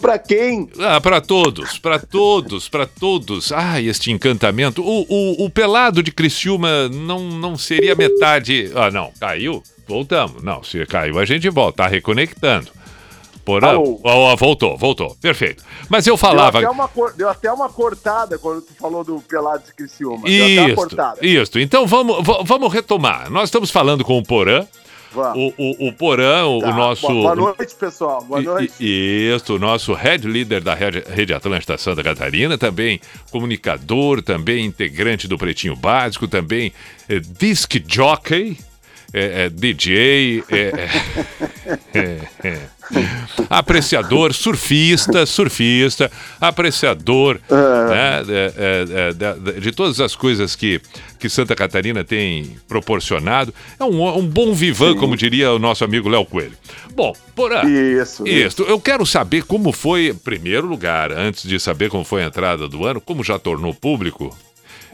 pra quem? Ah, para todos, para todos, para todos. Ai, este encantamento. O, o, o pelado de Criciúma não, não seria metade. Ah, não, caiu? Voltamos. Não, se caiu, a gente volta, tá reconectando. Porã? Ó, ó, voltou, voltou. Perfeito. Mas eu falava. Deu até, uma, cor- deu até uma cortada quando tu falou do Pelado de Criciúma. Deu até uma Isso, cortada. isso. Então vamos, va- vamos retomar. Nós estamos falando com o Porã. Vamos. O, o, o Porã, o, Tá, o nosso. Boa, boa noite, pessoal. Boa noite. i- Isso, o nosso head leader da Rede, Rede Atlântida Santa Catarina, também comunicador, também integrante do Pretinho Básico, também eh, disc jockey. é, é, DJ, é, é, é, apreciador, surfista, surfista, apreciador né, é, é, é, de, de todas as coisas que, que Santa Catarina tem proporcionado. É um, um bom vivan, como diria o nosso amigo Léo Coelho. Bom, Porã. Isso, Isso. Eu quero saber como foi, em primeiro lugar, antes de saber como foi a entrada do ano, como já tornou público.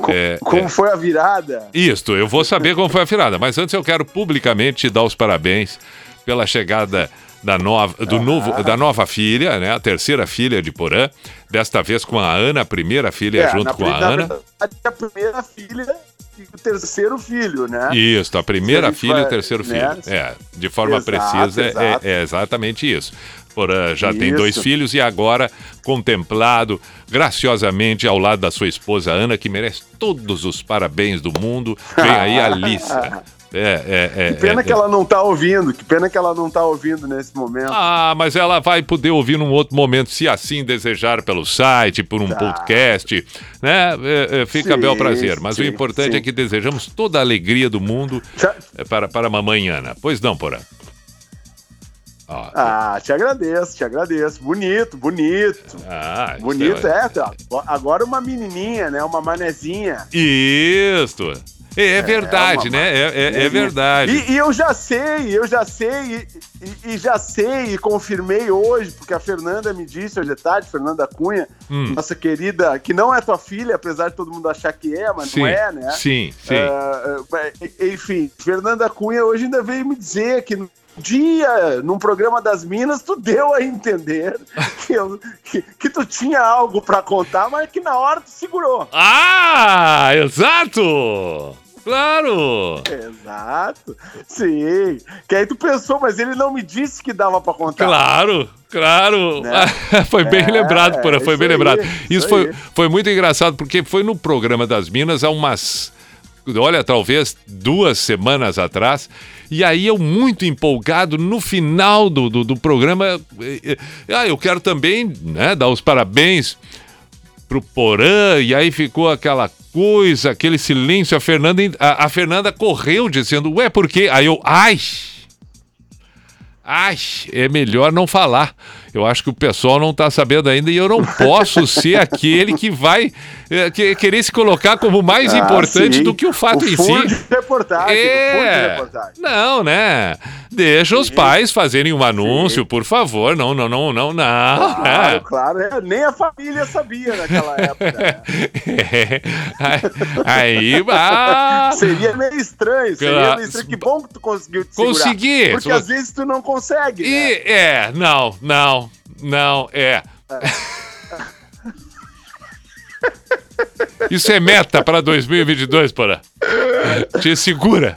é, Como é, foi a virada? isto, eu vou saber como foi a virada, mas antes eu quero publicamente te dar os parabéns pela chegada da nova, do novo, da nova filha, né? A terceira filha de Porã, desta vez com a Ana, a primeira filha É, junto com a Ana. verdade, a primeira filha e o terceiro filho, né? Isso, a primeira filha e o vai, terceiro né? filho. É, de forma Exato, precisa, é- exato. É, exatamente isso. Porã já tem dois Isso. filhos e agora contemplado graciosamente ao lado da sua esposa Ana, que merece todos os parabéns do mundo. Vem aí a Alícia. É, é, é, Que pena é, que é. ela não tá ouvindo, que pena que ela não tá ouvindo nesse momento. Ah, mas ela vai poder ouvir num outro momento, se assim desejar, pelo site, por um podcast, né? É, é, fica Sim, bel prazer. Mas o sim, importante sim. é que desejamos toda a alegria do mundo é, para, para a mamãe Ana. Pois não, Porã? Ah, te agradeço, te agradeço. Bonito, bonito. Ah, bonito, isso é. tá. Agora uma menininha, né? Uma manezinha. Isto. É, é verdade, uma- né? É, é- é verdade. E, e eu já sei, eu já sei, e, e- já sei, e confirmei hoje, porque a Fernanda me disse hoje de tarde, Fernanda Cunha, Hum. nossa querida, que não é tua filha, apesar de todo mundo achar que é, mas Sim, não é, né? sim, sim. Ah, enfim, Fernanda Cunha hoje ainda veio me dizer que no dia, num programa das Minas, tu deu a entender que, eu- que, que tu tinha algo pra contar, mas que na hora tu segurou. Ah, exato! Claro! Exato. Sim. Que aí tu pensou, mas ele não me disse que dava pra contar. Claro, claro. Né? foi bem É, lembrado, Porã, foi bem aí, lembrado. isso Isso foi, foi muito engraçado, porque foi no programa das Minas há umas. Olha, talvez duas semanas atrás. E aí eu, muito empolgado, no final do, do, do programa. eh, eh, Ah, eu quero também né, dar os parabéns pro Porã, e aí ficou aquela coisa, aquele silêncio. A Fernanda, a, a Fernanda correu dizendo, ué, por quê? Aí eu, ai, ai, é melhor não falar. Eu acho que o pessoal não tá sabendo ainda e eu não posso ser aquele que vai eh, que- querer se colocar como mais Ah, importante sim. do que o fato O em si. de reportagem, o furo de É. reportagem. Não, né? Deixa os pais fazerem um anúncio, por favor. Não, não, não, não, não. Claro, né? claro. é, Nem a família sabia naquela época. né? É. Aí, ah, Seria meio estranho, seria Claro. meio estranho. Que bom que tu conseguiu te segurar. Consegui. Porque às vezes tu não consegue. né? E é, não, não, não, é. Isso é meta para 2022, porra. Te segura.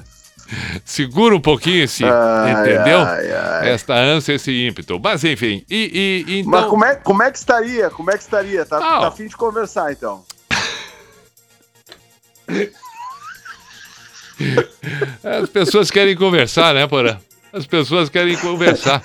Segura um pouquinho esse, Ai, entendeu? ai, ai. Esta ânsia, esse ímpeto. Mas enfim, e, e- então... Mas como é, como é que estaria? Como é que estaria? Tá, Ah, tá afim de conversar, então. As pessoas querem conversar, né, porra? As pessoas querem conversar.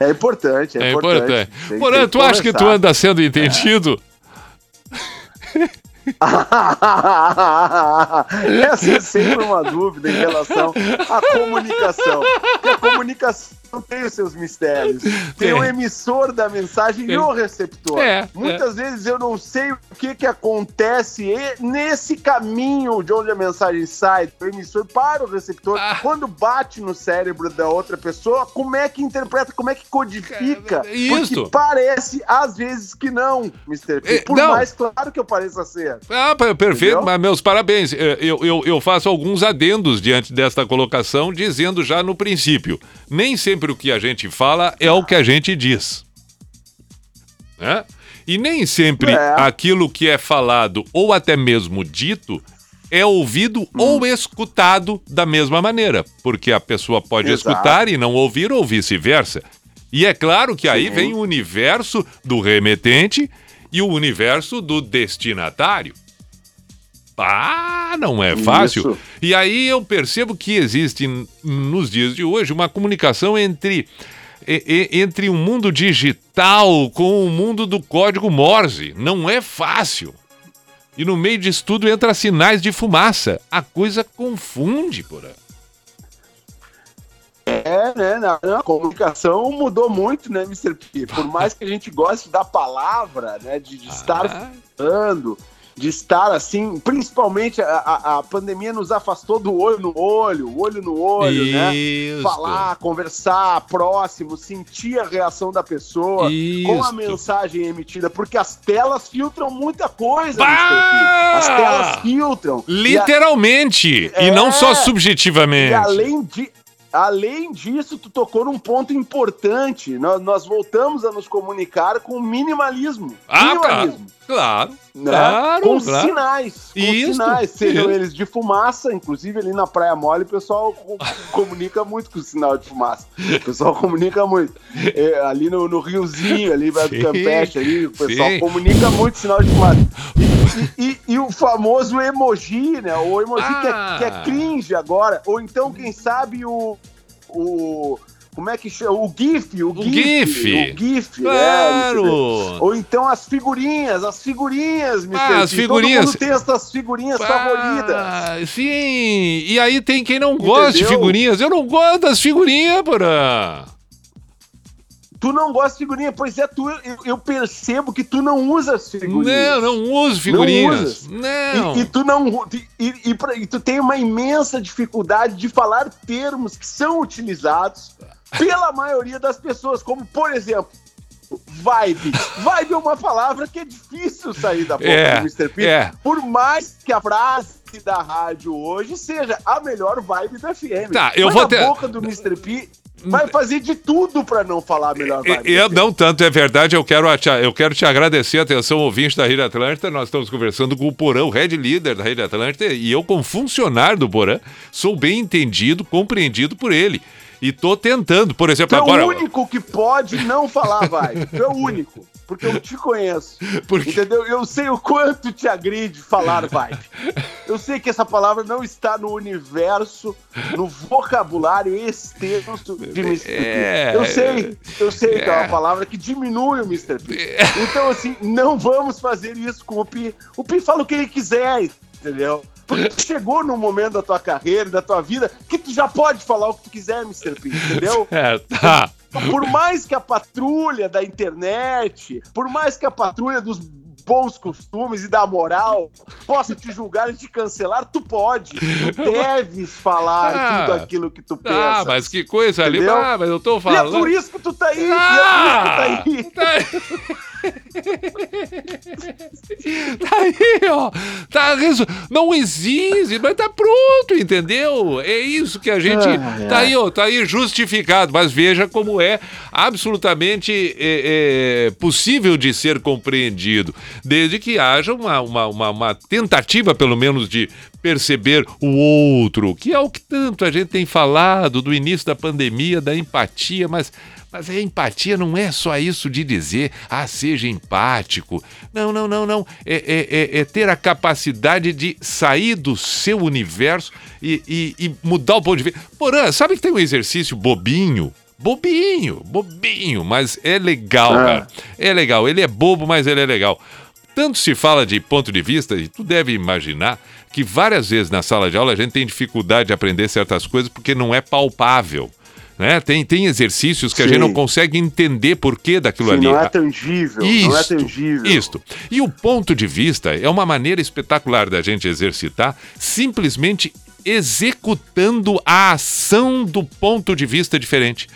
É importante, é, É importante. importante. Porã, tu acha que tu anda sendo entendido? Essa é sempre uma dúvida em relação à comunicação. Porque a comunicação tem os seus mistérios. Tem Tem. o emissor da mensagem Tem. e o receptor. É, Muitas vezes eu não sei o que, que acontece nesse caminho de onde a mensagem sai, do emissor para o receptor, Ah. quando bate no cérebro da outra pessoa, como é que interpreta, como é que codifica? Isso. Porque parece, às vezes, que não, Mr. P. É, Por não. mais claro que eu pareça ser. Ah, per- perfeito, Entendeu? mas meus parabéns. É, Eu, eu, eu faço alguns adendos diante desta colocação, dizendo já no princípio: nem sempre o que a gente fala é o que a gente diz. Né? E nem sempre É. aquilo que é falado ou até mesmo dito é ouvido Hum. ou escutado da mesma maneira, porque a pessoa pode Exato. escutar e não ouvir ou vice-versa. E é claro que aí Sim. vem o universo do remetente e o universo do destinatário. Ah, não é fácil. Isso. E aí eu percebo que existe nos dias de hoje uma comunicação entre entre o mundo digital com o mundo do código Morse. Não é fácil. E no meio disso tudo entra sinais de fumaça. A coisa confunde, porra. É, né? A comunicação mudou muito, né, Mr. P? Por mais que a gente goste da palavra, né? De, de Ah. estar falando, de estar assim, principalmente a, a, a pandemia nos afastou do olho no olho, olho no olho, né? Isso. Falar, conversar, próximo, sentir a reação da pessoa com a Isso. mensagem emitida, porque as telas filtram muita coisa. As telas filtram. E a- Literalmente. E, não só É. subjetivamente. e além, de, além disso, tu tocou num ponto importante. Nós, nós voltamos a nos comunicar com minimalismo. Ah, minimalismo. Claro. né? Claro, com claro. sinais. Com Isso, sinais, sejam eles de fumaça, inclusive ali na Praia Mole o pessoal co- comunica muito com o sinal de fumaça. O pessoal comunica muito. É, ali no, no Riozinho, ali perto do Campeche, ali, o pessoal sim. comunica muito sinal de fumaça. E, e- e o famoso emoji, né? O emoji que, Ah. é, que é cringe agora. Ou então, quem sabe, o. o como é que chama? O GIF, o, GIF. O GIF, Claro. né? Ou então as figurinhas, as figurinhas, Mr. Ah, as figurinhas. Todo mundo tem essas figurinhas favoritas. Ah, sim. E aí tem quem não gosta de Entendeu? figurinhas. Eu não gosto das figurinhas, porra. Tu não gosta de figurinha? Pois é, tu, eu, eu percebo que tu não usa as figurinhas. Não, não uso figurinhas. usas. Não. E, e tu não. E, e, pra- e tu tem uma imensa dificuldade de falar termos que são utilizados pela maioria das pessoas, como por exemplo. Vibe. Vibe é uma palavra que é difícil sair da boca É, do Mr. P. é. Por mais que a frase da rádio hoje seja a melhor vibe da FM. Tá, eu Mas vou a ter- boca do Mr. P vai fazer de tudo pra não falar a melhor vibe. Eu, não tanto, é verdade, eu quero, te, eu quero te agradecer a atenção, ouvinte da Rede Atlântica. Nós estamos conversando com o Porã, o head leader da Rede Atlântica, e eu, como funcionário do Porã, sou bem entendido, compreendido por ele. E tô tentando, por exemplo, Tu é agora. o único que pode não falar vibe. Tu é o único. Porque eu te conheço. Entendeu? Eu sei o quanto te agride falar vibe. Eu sei que essa palavra não está no universo, no vocabulário extenso de Mr. É. P. Eu sei, eu sei que é uma palavra que diminui o Mr. P. Então, assim, não vamos fazer isso com o Pi. O Pi fala o que ele quiser, entendeu? Porque tu chegou num momento da tua carreira, da tua vida, que tu já pode falar o que tu quiser, Mr. P, entendeu? É, tá. Por mais que a patrulha da internet, por mais que a patrulha dos bons costumes e da moral possa te julgar e te cancelar, tu pode. Tu deves falar Ah, tudo aquilo que tu pensa. Ah, mas que coisa ali. Ah, mas eu tô E é falando. por isso que tu tá aí. Ah, e é por isso que tu tá aí. Tá aí, ó. Tá reso... Não existe, mas tá pronto, entendeu? É isso que a gente. Ai, tá ai. aí, ó, tá aí justificado. Mas veja como é absolutamente é, é, possível de ser compreendido. Desde que haja uma, uma, uma, uma tentativa, pelo menos, de perceber o outro, que é o que tanto a gente tem falado do início da pandemia, da empatia, mas. Mas a empatia não é só isso de dizer, ah, seja empático. Não, não, não, não. É, é- é- é ter a capacidade de sair do seu universo e, e- e mudar o ponto de vista. Porã, sabe que tem um exercício bobinho? Bobinho, bobinho, mas é legal, Ah. cara. É legal. Ele é bobo, mas ele é legal. Tanto se fala de ponto de vista, e tu deve imaginar que várias vezes na sala de aula a gente tem dificuldade de aprender certas coisas porque não é palpável. Né? Tem, tem exercícios que a Sim. gente não consegue entender porquê daquilo Sim, ali. não é tangível, não é Isto, tangível. Isto. E o ponto de vista é uma maneira espetacular da gente exercitar, simplesmente executando a ação do ponto de vista diferente.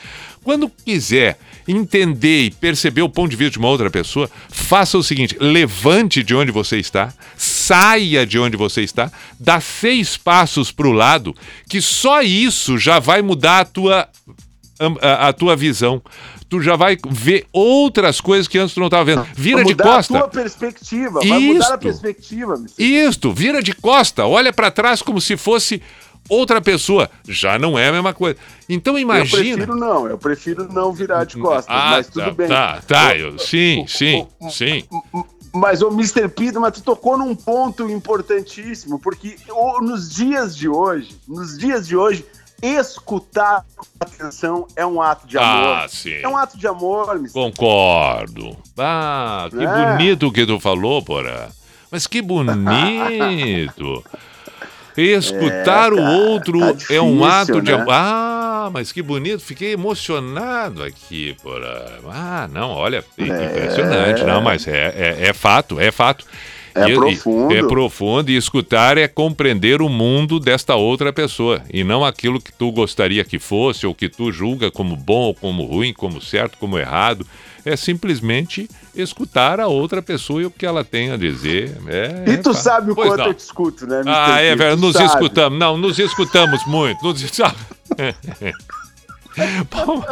Quando quiser entender e perceber o ponto de vista de uma outra pessoa, faça o seguinte: levante de onde você está, saia de onde você está, dá seis passos para o lado, que só isso já vai mudar a tua a, a tua visão. Tu já vai ver outras coisas que antes tu não estava vendo. Vira de mudar costa. a tua perspectiva, vai mudar a perspectiva. Isto, vira de costa, olha para trás como se fosse outra pessoa. Já não é a mesma coisa. Então Eu imagina. prefiro não, eu prefiro não virar de costas, Ah, mas tudo tá, bem. Tá, tá, eu, sim, sim, sim. Mas o Mr. P, mas tu tocou num ponto importantíssimo, porque nos dias de hoje, nos dias de hoje, escutar com atenção é um ato de amor. Ah, sim. É um ato de amor, Mr. Concordo. Ah, que É. bonito que tu falou, porra. Mas que bonito! Escutar É, o outro tá é um difícil, ato de né? amor. Ah, mas que bonito, fiquei emocionado aqui, porra. Ah, não, olha, impressionante, não, mas é, é, é fato, é fato. É profundo. É profundo e escutar é compreender o mundo desta outra pessoa e não aquilo que tu gostaria que fosse ou que tu julga como bom ou como ruim, como certo, como errado. É simplesmente escutar a outra pessoa e o que ela tem a dizer. É, E é tu fa- sabe o quanto não. eu te escuto, né, Mr. Ah, é velho, nos sabe. escutamos. Não, nos escutamos muito. Nos... Bom,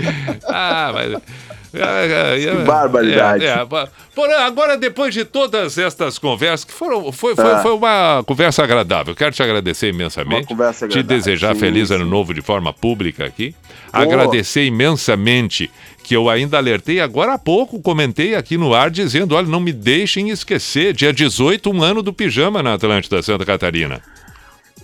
ah, mas. Que barbaridade. É, é, porém, agora, depois de todas estas conversas, que foram, foi, foi, Ah. foi uma conversa agradável. Quero te agradecer imensamente. Uma conversa Te agradável, desejar sim, feliz ano sim. novo de forma pública aqui. Agradecer imensamente que eu ainda alertei agora há pouco, comentei aqui no ar dizendo: olha, não me deixem esquecer, dia 18, um ano do pijama na Atlântida Santa Catarina.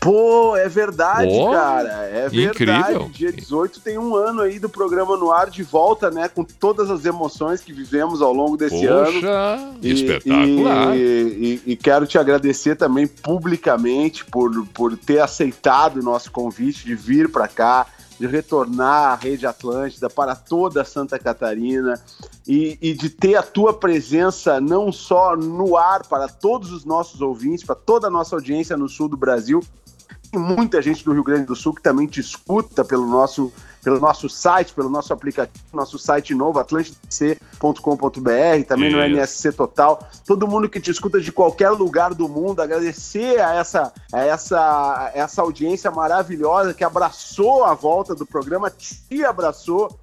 Pô, é verdade, cara. É verdade. incrível. Dia 18 tem um ano aí do programa no ar de volta, né? Com todas as emoções que vivemos ao longo desse ano. Poxa, E- espetacular. E, e- e quero te agradecer também publicamente por, por ter aceitado o nosso convite de vir para cá, de retornar à Rede Atlântida para toda Santa Catarina e, e de ter a tua presença não só no ar para todos os nossos ouvintes, para toda a nossa audiência no sul do Brasil. Tem muita gente do Rio Grande do Sul que também te escuta pelo nosso, pelo nosso site, pelo nosso aplicativo, nosso site novo, atlantidc.com.br, também no Isso. NSC Total. Todo mundo que te escuta de qualquer lugar do mundo, agradecer a essa, a essa, a essa audiência maravilhosa que abraçou a volta do programa, te abraçou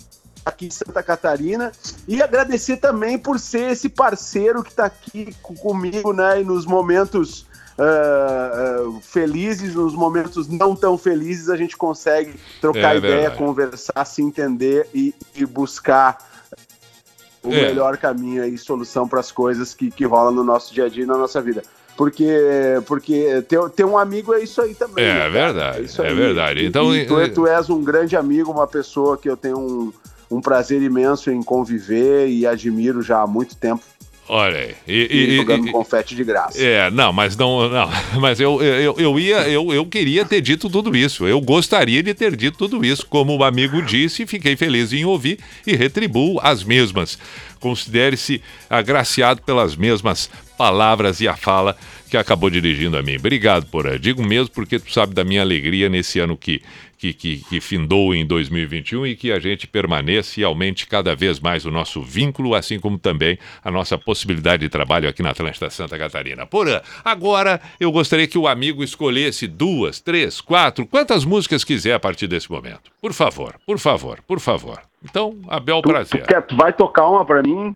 aqui em Santa Catarina e agradecer também por ser esse parceiro que está aqui co- comigo, né, e nos momentos ah, ah, felizes, nos momentos não tão felizes, a gente consegue trocar É ideia, verdade. conversar, se entender e, e buscar o É. melhor caminho e solução para as coisas que, que rolam no nosso dia a dia e na nossa vida. Porque, porque ter, ter um amigo é isso aí também. É né, verdade, é aí. verdade. Então, e tu, eh, tu és um grande amigo, uma pessoa que eu tenho um, um prazer imenso em conviver e admiro já há muito tempo. Olha aí. E, E, e- jogando e- confete de graça. É, não, mas não, não, mas eu, eu, eu ia, eu, eu queria ter dito tudo isso. Eu gostaria de ter dito tudo isso, como o amigo disse, e fiquei feliz em ouvir e retribuo as mesmas. Considere-se agraciado pelas mesmas palavras e a fala que acabou dirigindo a mim. Obrigado, Porã. Digo mesmo porque tu sabe da minha alegria nesse ano que, que, que, que findou em 2021 e que a gente permaneça e aumente cada vez mais o nosso vínculo, assim como também a nossa possibilidade de trabalho aqui na Atlântida Santa Catarina. Porã, agora eu gostaria que o amigo escolhesse duas, três, quatro, quantas músicas quiser a partir desse momento. Por favor, por favor, por favor. Então, Abel Prazer. Quer- tu vai tocar uma pra mim?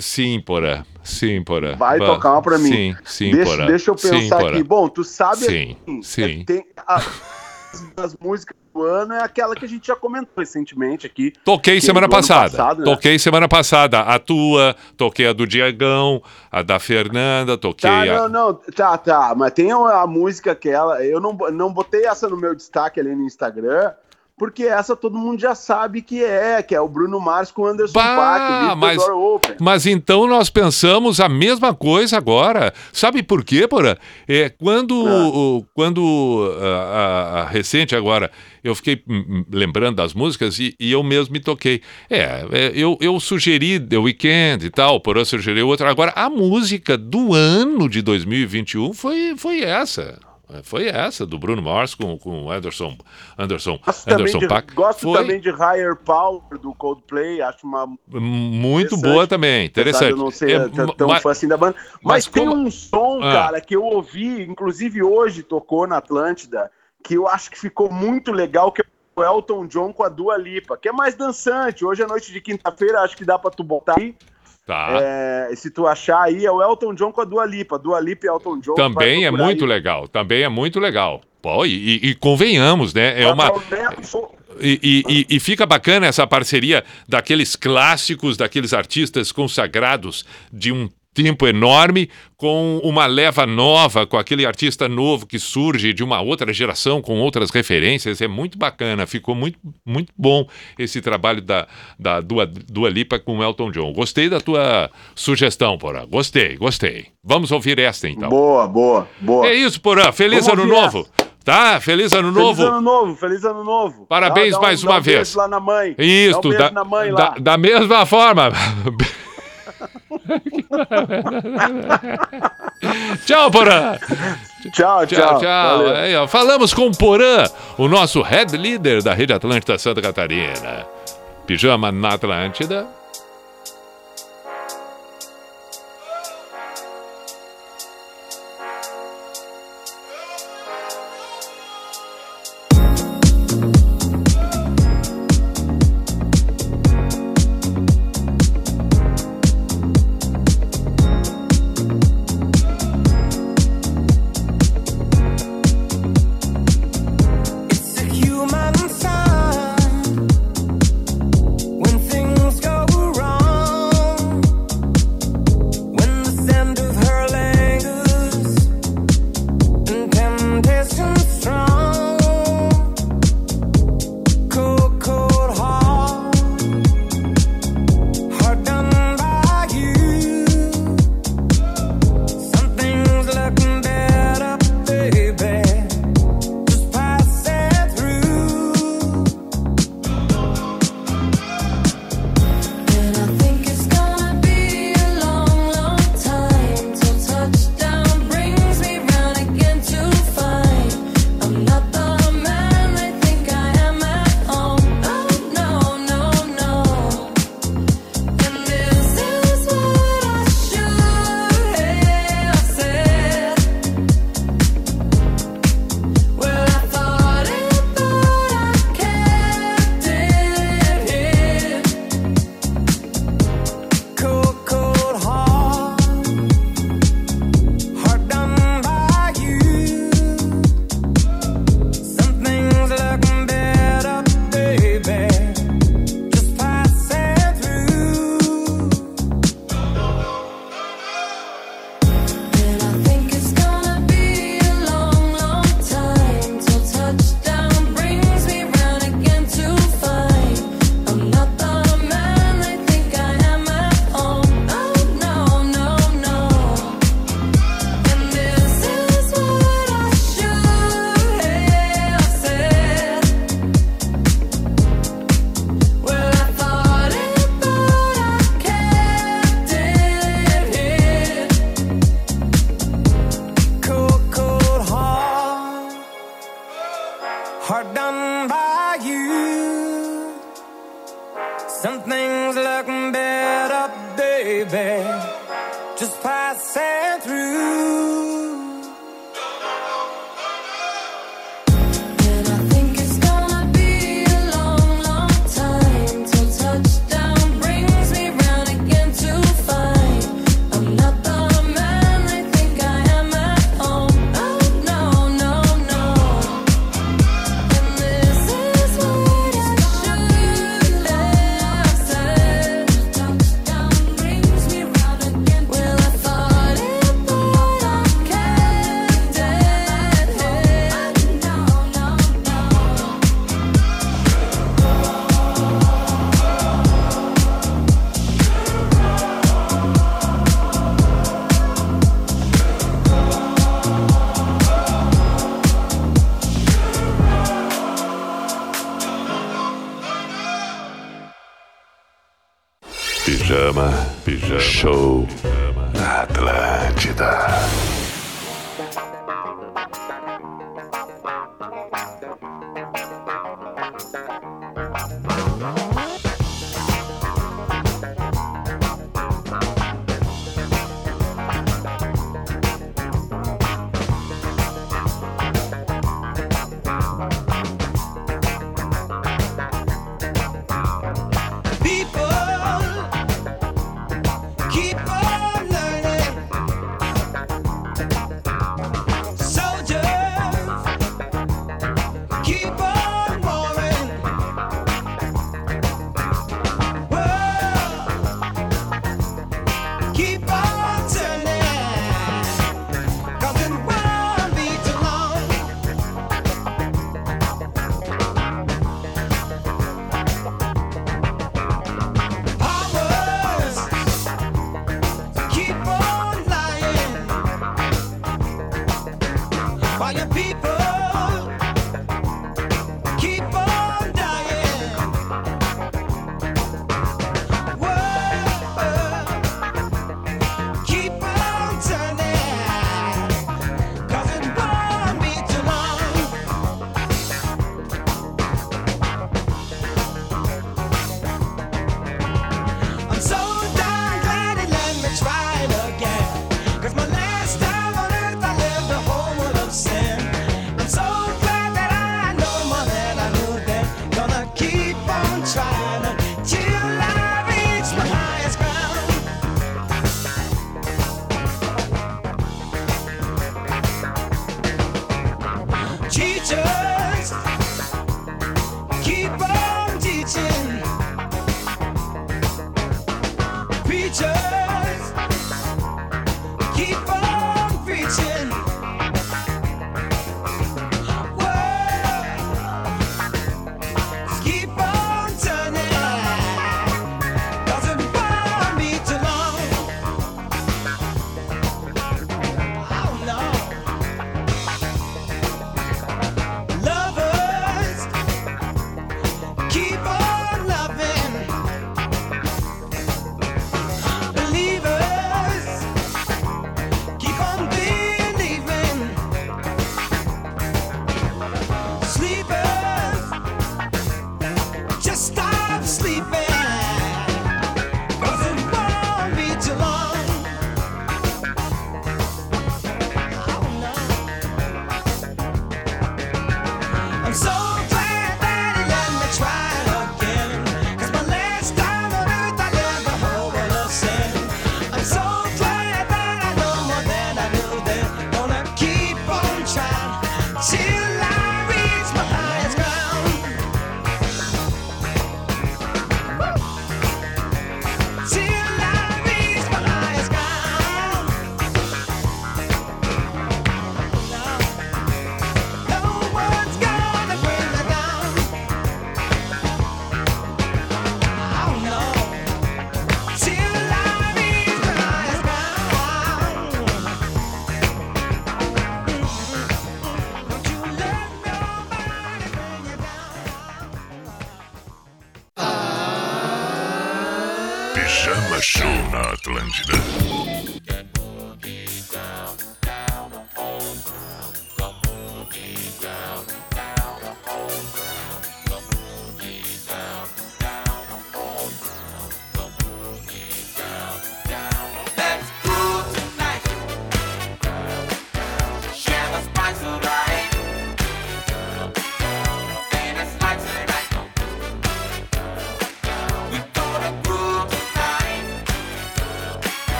Sim, Porã. Sim, Porã. Vai Va- tocar uma pra mim. Sim, sim, deixa, Porã. deixa eu Sim, pensar Porã. aqui. Bom, tu sabe Sim, assim, sim. é, tem a, das músicas do ano é aquela que a gente já comentou recentemente aqui. Toquei que semana passada. passado, né? Toquei semana passada. A tua, toquei a do Diagão, a da Fernanda, toquei Tá, a. não, não, tá, tá, mas tem a música aquela, eu não, não botei essa no meu destaque ali no Instagram, porque essa todo mundo já sabe que é, que é o Bruno Mars com o Anderson Bah, Paak, mas- Open. Mas então nós pensamos a mesma coisa agora. Sabe por quê, Porã? É, quando, o- quando a, a- a recente agora, eu fiquei lembrando das músicas e, e eu mesmo me toquei. É, é, eu, eu sugeri The Weeknd e tal, Porã sugeriu outra. Agora, a música do ano de 2021 foi, foi essa. Foi essa, do Bruno Mars com, com Anderson, Anderson, Gosto, Anderson de, Paak. gosto Foi também de Higher Power do Coldplay, acho uma muito boa também, interessante. Eu não ser É, tão- tão mas- fã assim da banda. Mas, mas tem como- um som, Ah. cara, que eu ouvi, inclusive hoje tocou na Atlântida, que eu acho que ficou muito legal, que é o Elton John com a Dua Lipa, que é mais dançante. Hoje é noite de quinta-feira, acho que dá pra tu botar aí. Tá. É, se tu achar aí, é o Elton John com a Dua Lipa. Dua Lipa e Elton John. Também é muito aí. legal, também é muito legal. Pô, e, e- e convenhamos, né? É uma. E- e- e fica bacana essa parceria daqueles clássicos, daqueles artistas consagrados de um tempo enorme com uma leva nova, com aquele artista novo que surge de uma outra geração, com outras referências. É muito bacana, ficou muito, muito bom esse trabalho da, da Dua, Dua Lipa com Elton John. Gostei da tua sugestão, Porã. Gostei, gostei. Vamos ouvir esta então. Boa, boa, boa. É isso, Porã. Feliz Vamos ano novo. Essa. Tá? Feliz ano novo. Feliz ano novo, feliz ano novo. Parabéns dá, dá um, mais uma um vez. Beijo lá na mãe. Isso, dá, um na mãe, da, da mesma forma. tchau, Porã! Tchau, tchau. Tchau, tchau. Aí, ó, falamos com Porã, o nosso head leader da Rede Atlântida Santa Catarina. Pijama na Atlântida.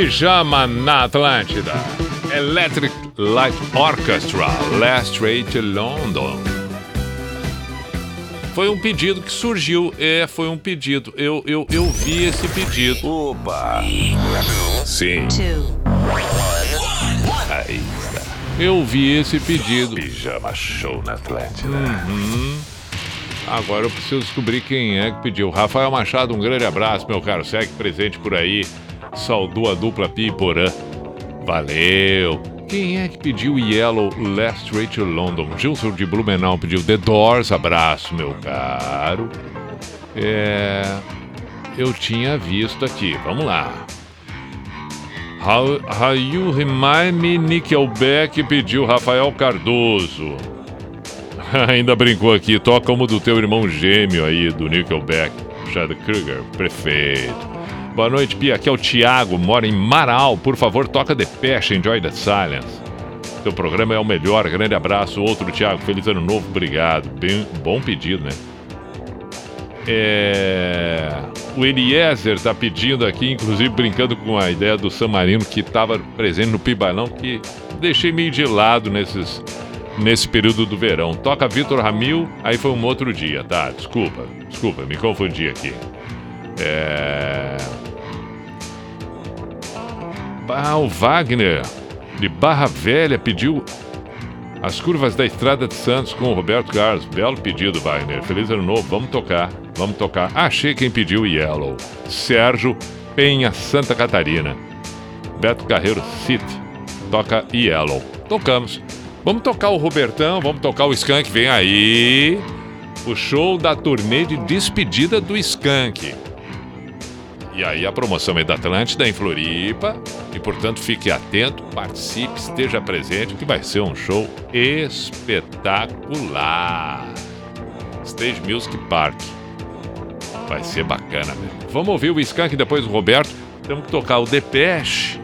Pijama Na Atlântida Electric Light Orchestra Last Straight London. Foi um pedido que surgiu, é, foi um pedido. Eu, eu, eu vi esse pedido. Opa! Sim. Aí está. Eu vi esse pedido. Pijama Show na Atlântida. Uhum. Agora eu preciso descobrir quem é que pediu. Rafael Machado, um grande abraço, meu caro. Segue presente por aí saudou a dupla Piporã. Valeu! Quem é que pediu Yellow Last Straight to London? Gilson de Blumenau pediu The Doors, abraço, meu caro. É. Eu tinha visto aqui, vamos lá. How, how You Remind Me Nickelback pediu Rafael Cardoso. Ainda brincou aqui, toca como do teu irmão gêmeo aí, do Nickelback, Chad Kruger, prefeito. Boa noite, Pia. Aqui é o Thiago, mora em Marau. Por favor, toca Depeche, Enjoy the Silence. Teu programa é o melhor. Grande abraço. Outro, Thiago. Feliz ano novo. Obrigado. Bem, bom pedido, né? É... O Eliezer tá pedindo aqui, inclusive brincando com a ideia do San Marino que estava presente no Pibailão, que deixei meio de lado nesses, nesse período do verão. Toca Vitor Ramil, aí foi um outro dia, tá? Desculpa, desculpa, me confundi aqui. É... Ah, o Wagner, de Barra Velha, pediu as curvas da Estrada de Santos com o Roberto Carlos. Belo pedido, Wagner. Feliz ano novo, vamos tocar, vamos tocar. Achei quem pediu Yellow. Sérgio Penha, Santa Catarina. Beto Carreiro City, toca Yellow. Tocamos. Vamos tocar o Robertão, vamos tocar o Skank, vem aí. O show da turnê de despedida do Skank. E aí a promoção é da Atlântida em Floripa. E portanto fique atento, participe, esteja presente, que vai ser um show espetacular. Stage Music Park. Vai ser bacana mesmo. Vamos ouvir o Skank depois do Roberto. Temos que tocar o Depeche.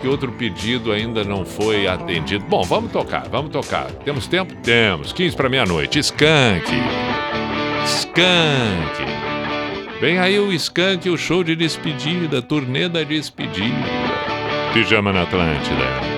Que outro pedido ainda não foi atendido. Bom, vamos tocar, vamos tocar. Temos tempo? Temos. 15 para meia-noite. Skank. Skank. Vem aí o Skank, o show de despedida, turnê da despedida. Pijama na Atlântida.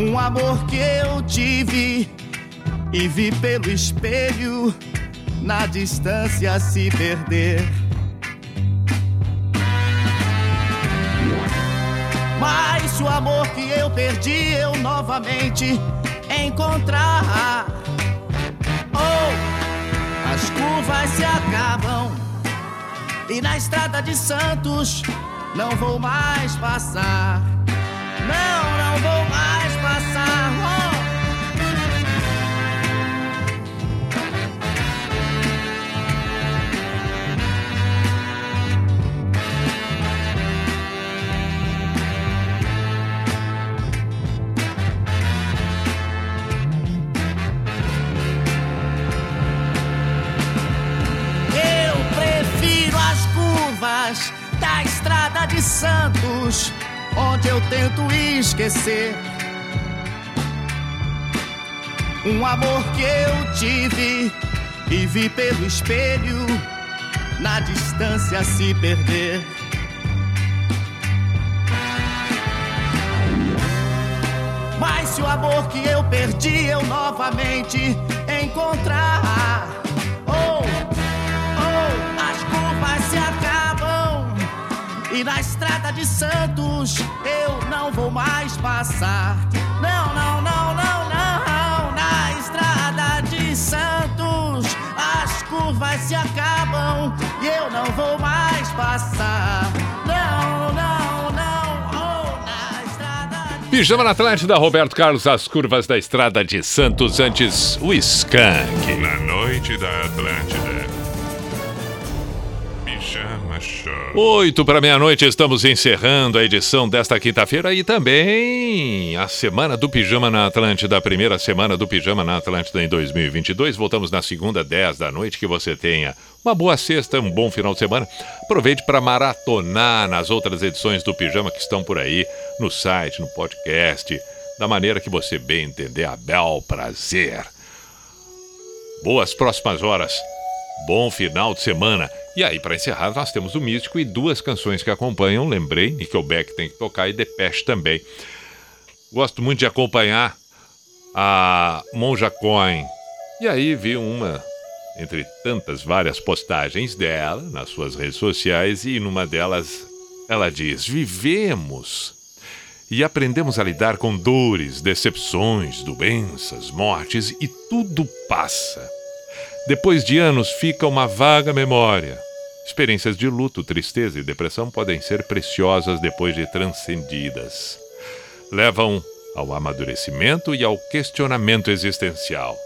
um amor que eu tive e vi pelo espelho na distância se perder. Mas o amor que eu perdi eu novamente encontrar, oh, as curvas se acabam e na estrada de Santos não vou mais passar. Não, não vou mais da estrada de Santos, onde eu tento esquecer um amor que eu tive e vi pelo espelho na distância se perder. Mas se o amor que eu perdi eu novamente encontrar, oh, oh, as curvas se acabam e na estrada de Santos eu não vou mais passar. Curvas se acabam e eu não vou mais passar. Não, não, não, oh, na estrada de Pijama na Atlântida, Roberto Carlos, as curvas da estrada de Santos, antes o Skank. Na noite da Atlântida. Oito para meia-noite, estamos encerrando a edição desta quinta-feira e também a semana do Pijama na Atlântida, a primeira semana do Pijama na Atlântida em 2022. Voltamos na segunda, 10 da noite. Que você tenha uma boa sexta, um bom final de semana. Aproveite para maratonar nas outras edições do Pijama que estão por aí, no site, no podcast, da maneira que você bem entender. A bel prazer. Boas próximas horas. Bom final de semana. E aí, para encerrar, nós temos o Místico e duas canções que acompanham. Lembrei, Nickelback tem que tocar e Depeche também. Gosto muito de acompanhar a Monja Coin. E aí vi uma, entre tantas várias postagens dela nas suas redes sociais, e numa delas ela diz: Vivemos e aprendemos a lidar com dores, decepções, doenças, mortes e tudo passa. Depois de anos fica uma vaga memória. Experiências de luto, tristeza e depressão podem ser preciosas depois de transcendidas. Levam ao amadurecimento e ao questionamento existencial.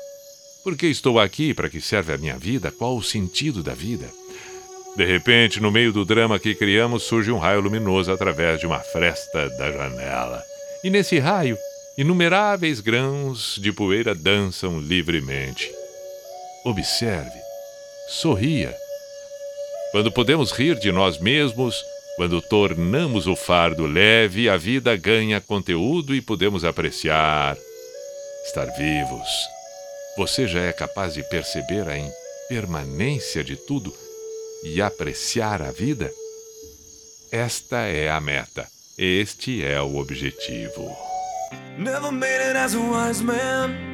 Por que estou aqui? Para que serve a minha vida? Qual o sentido da vida? De repente, no meio do drama que criamos, surge um raio luminoso através de uma fresta da janela. E nesse raio, inumeráveis grãos de poeira dançam livremente observe, sorria. Quando podemos rir de nós mesmos, quando tornamos o fardo leve, a vida ganha conteúdo e podemos apreciar estar vivos. Você já é capaz de perceber a impermanência de tudo e apreciar a vida? Esta é a meta. Este é o objetivo. Never made it as a wise man.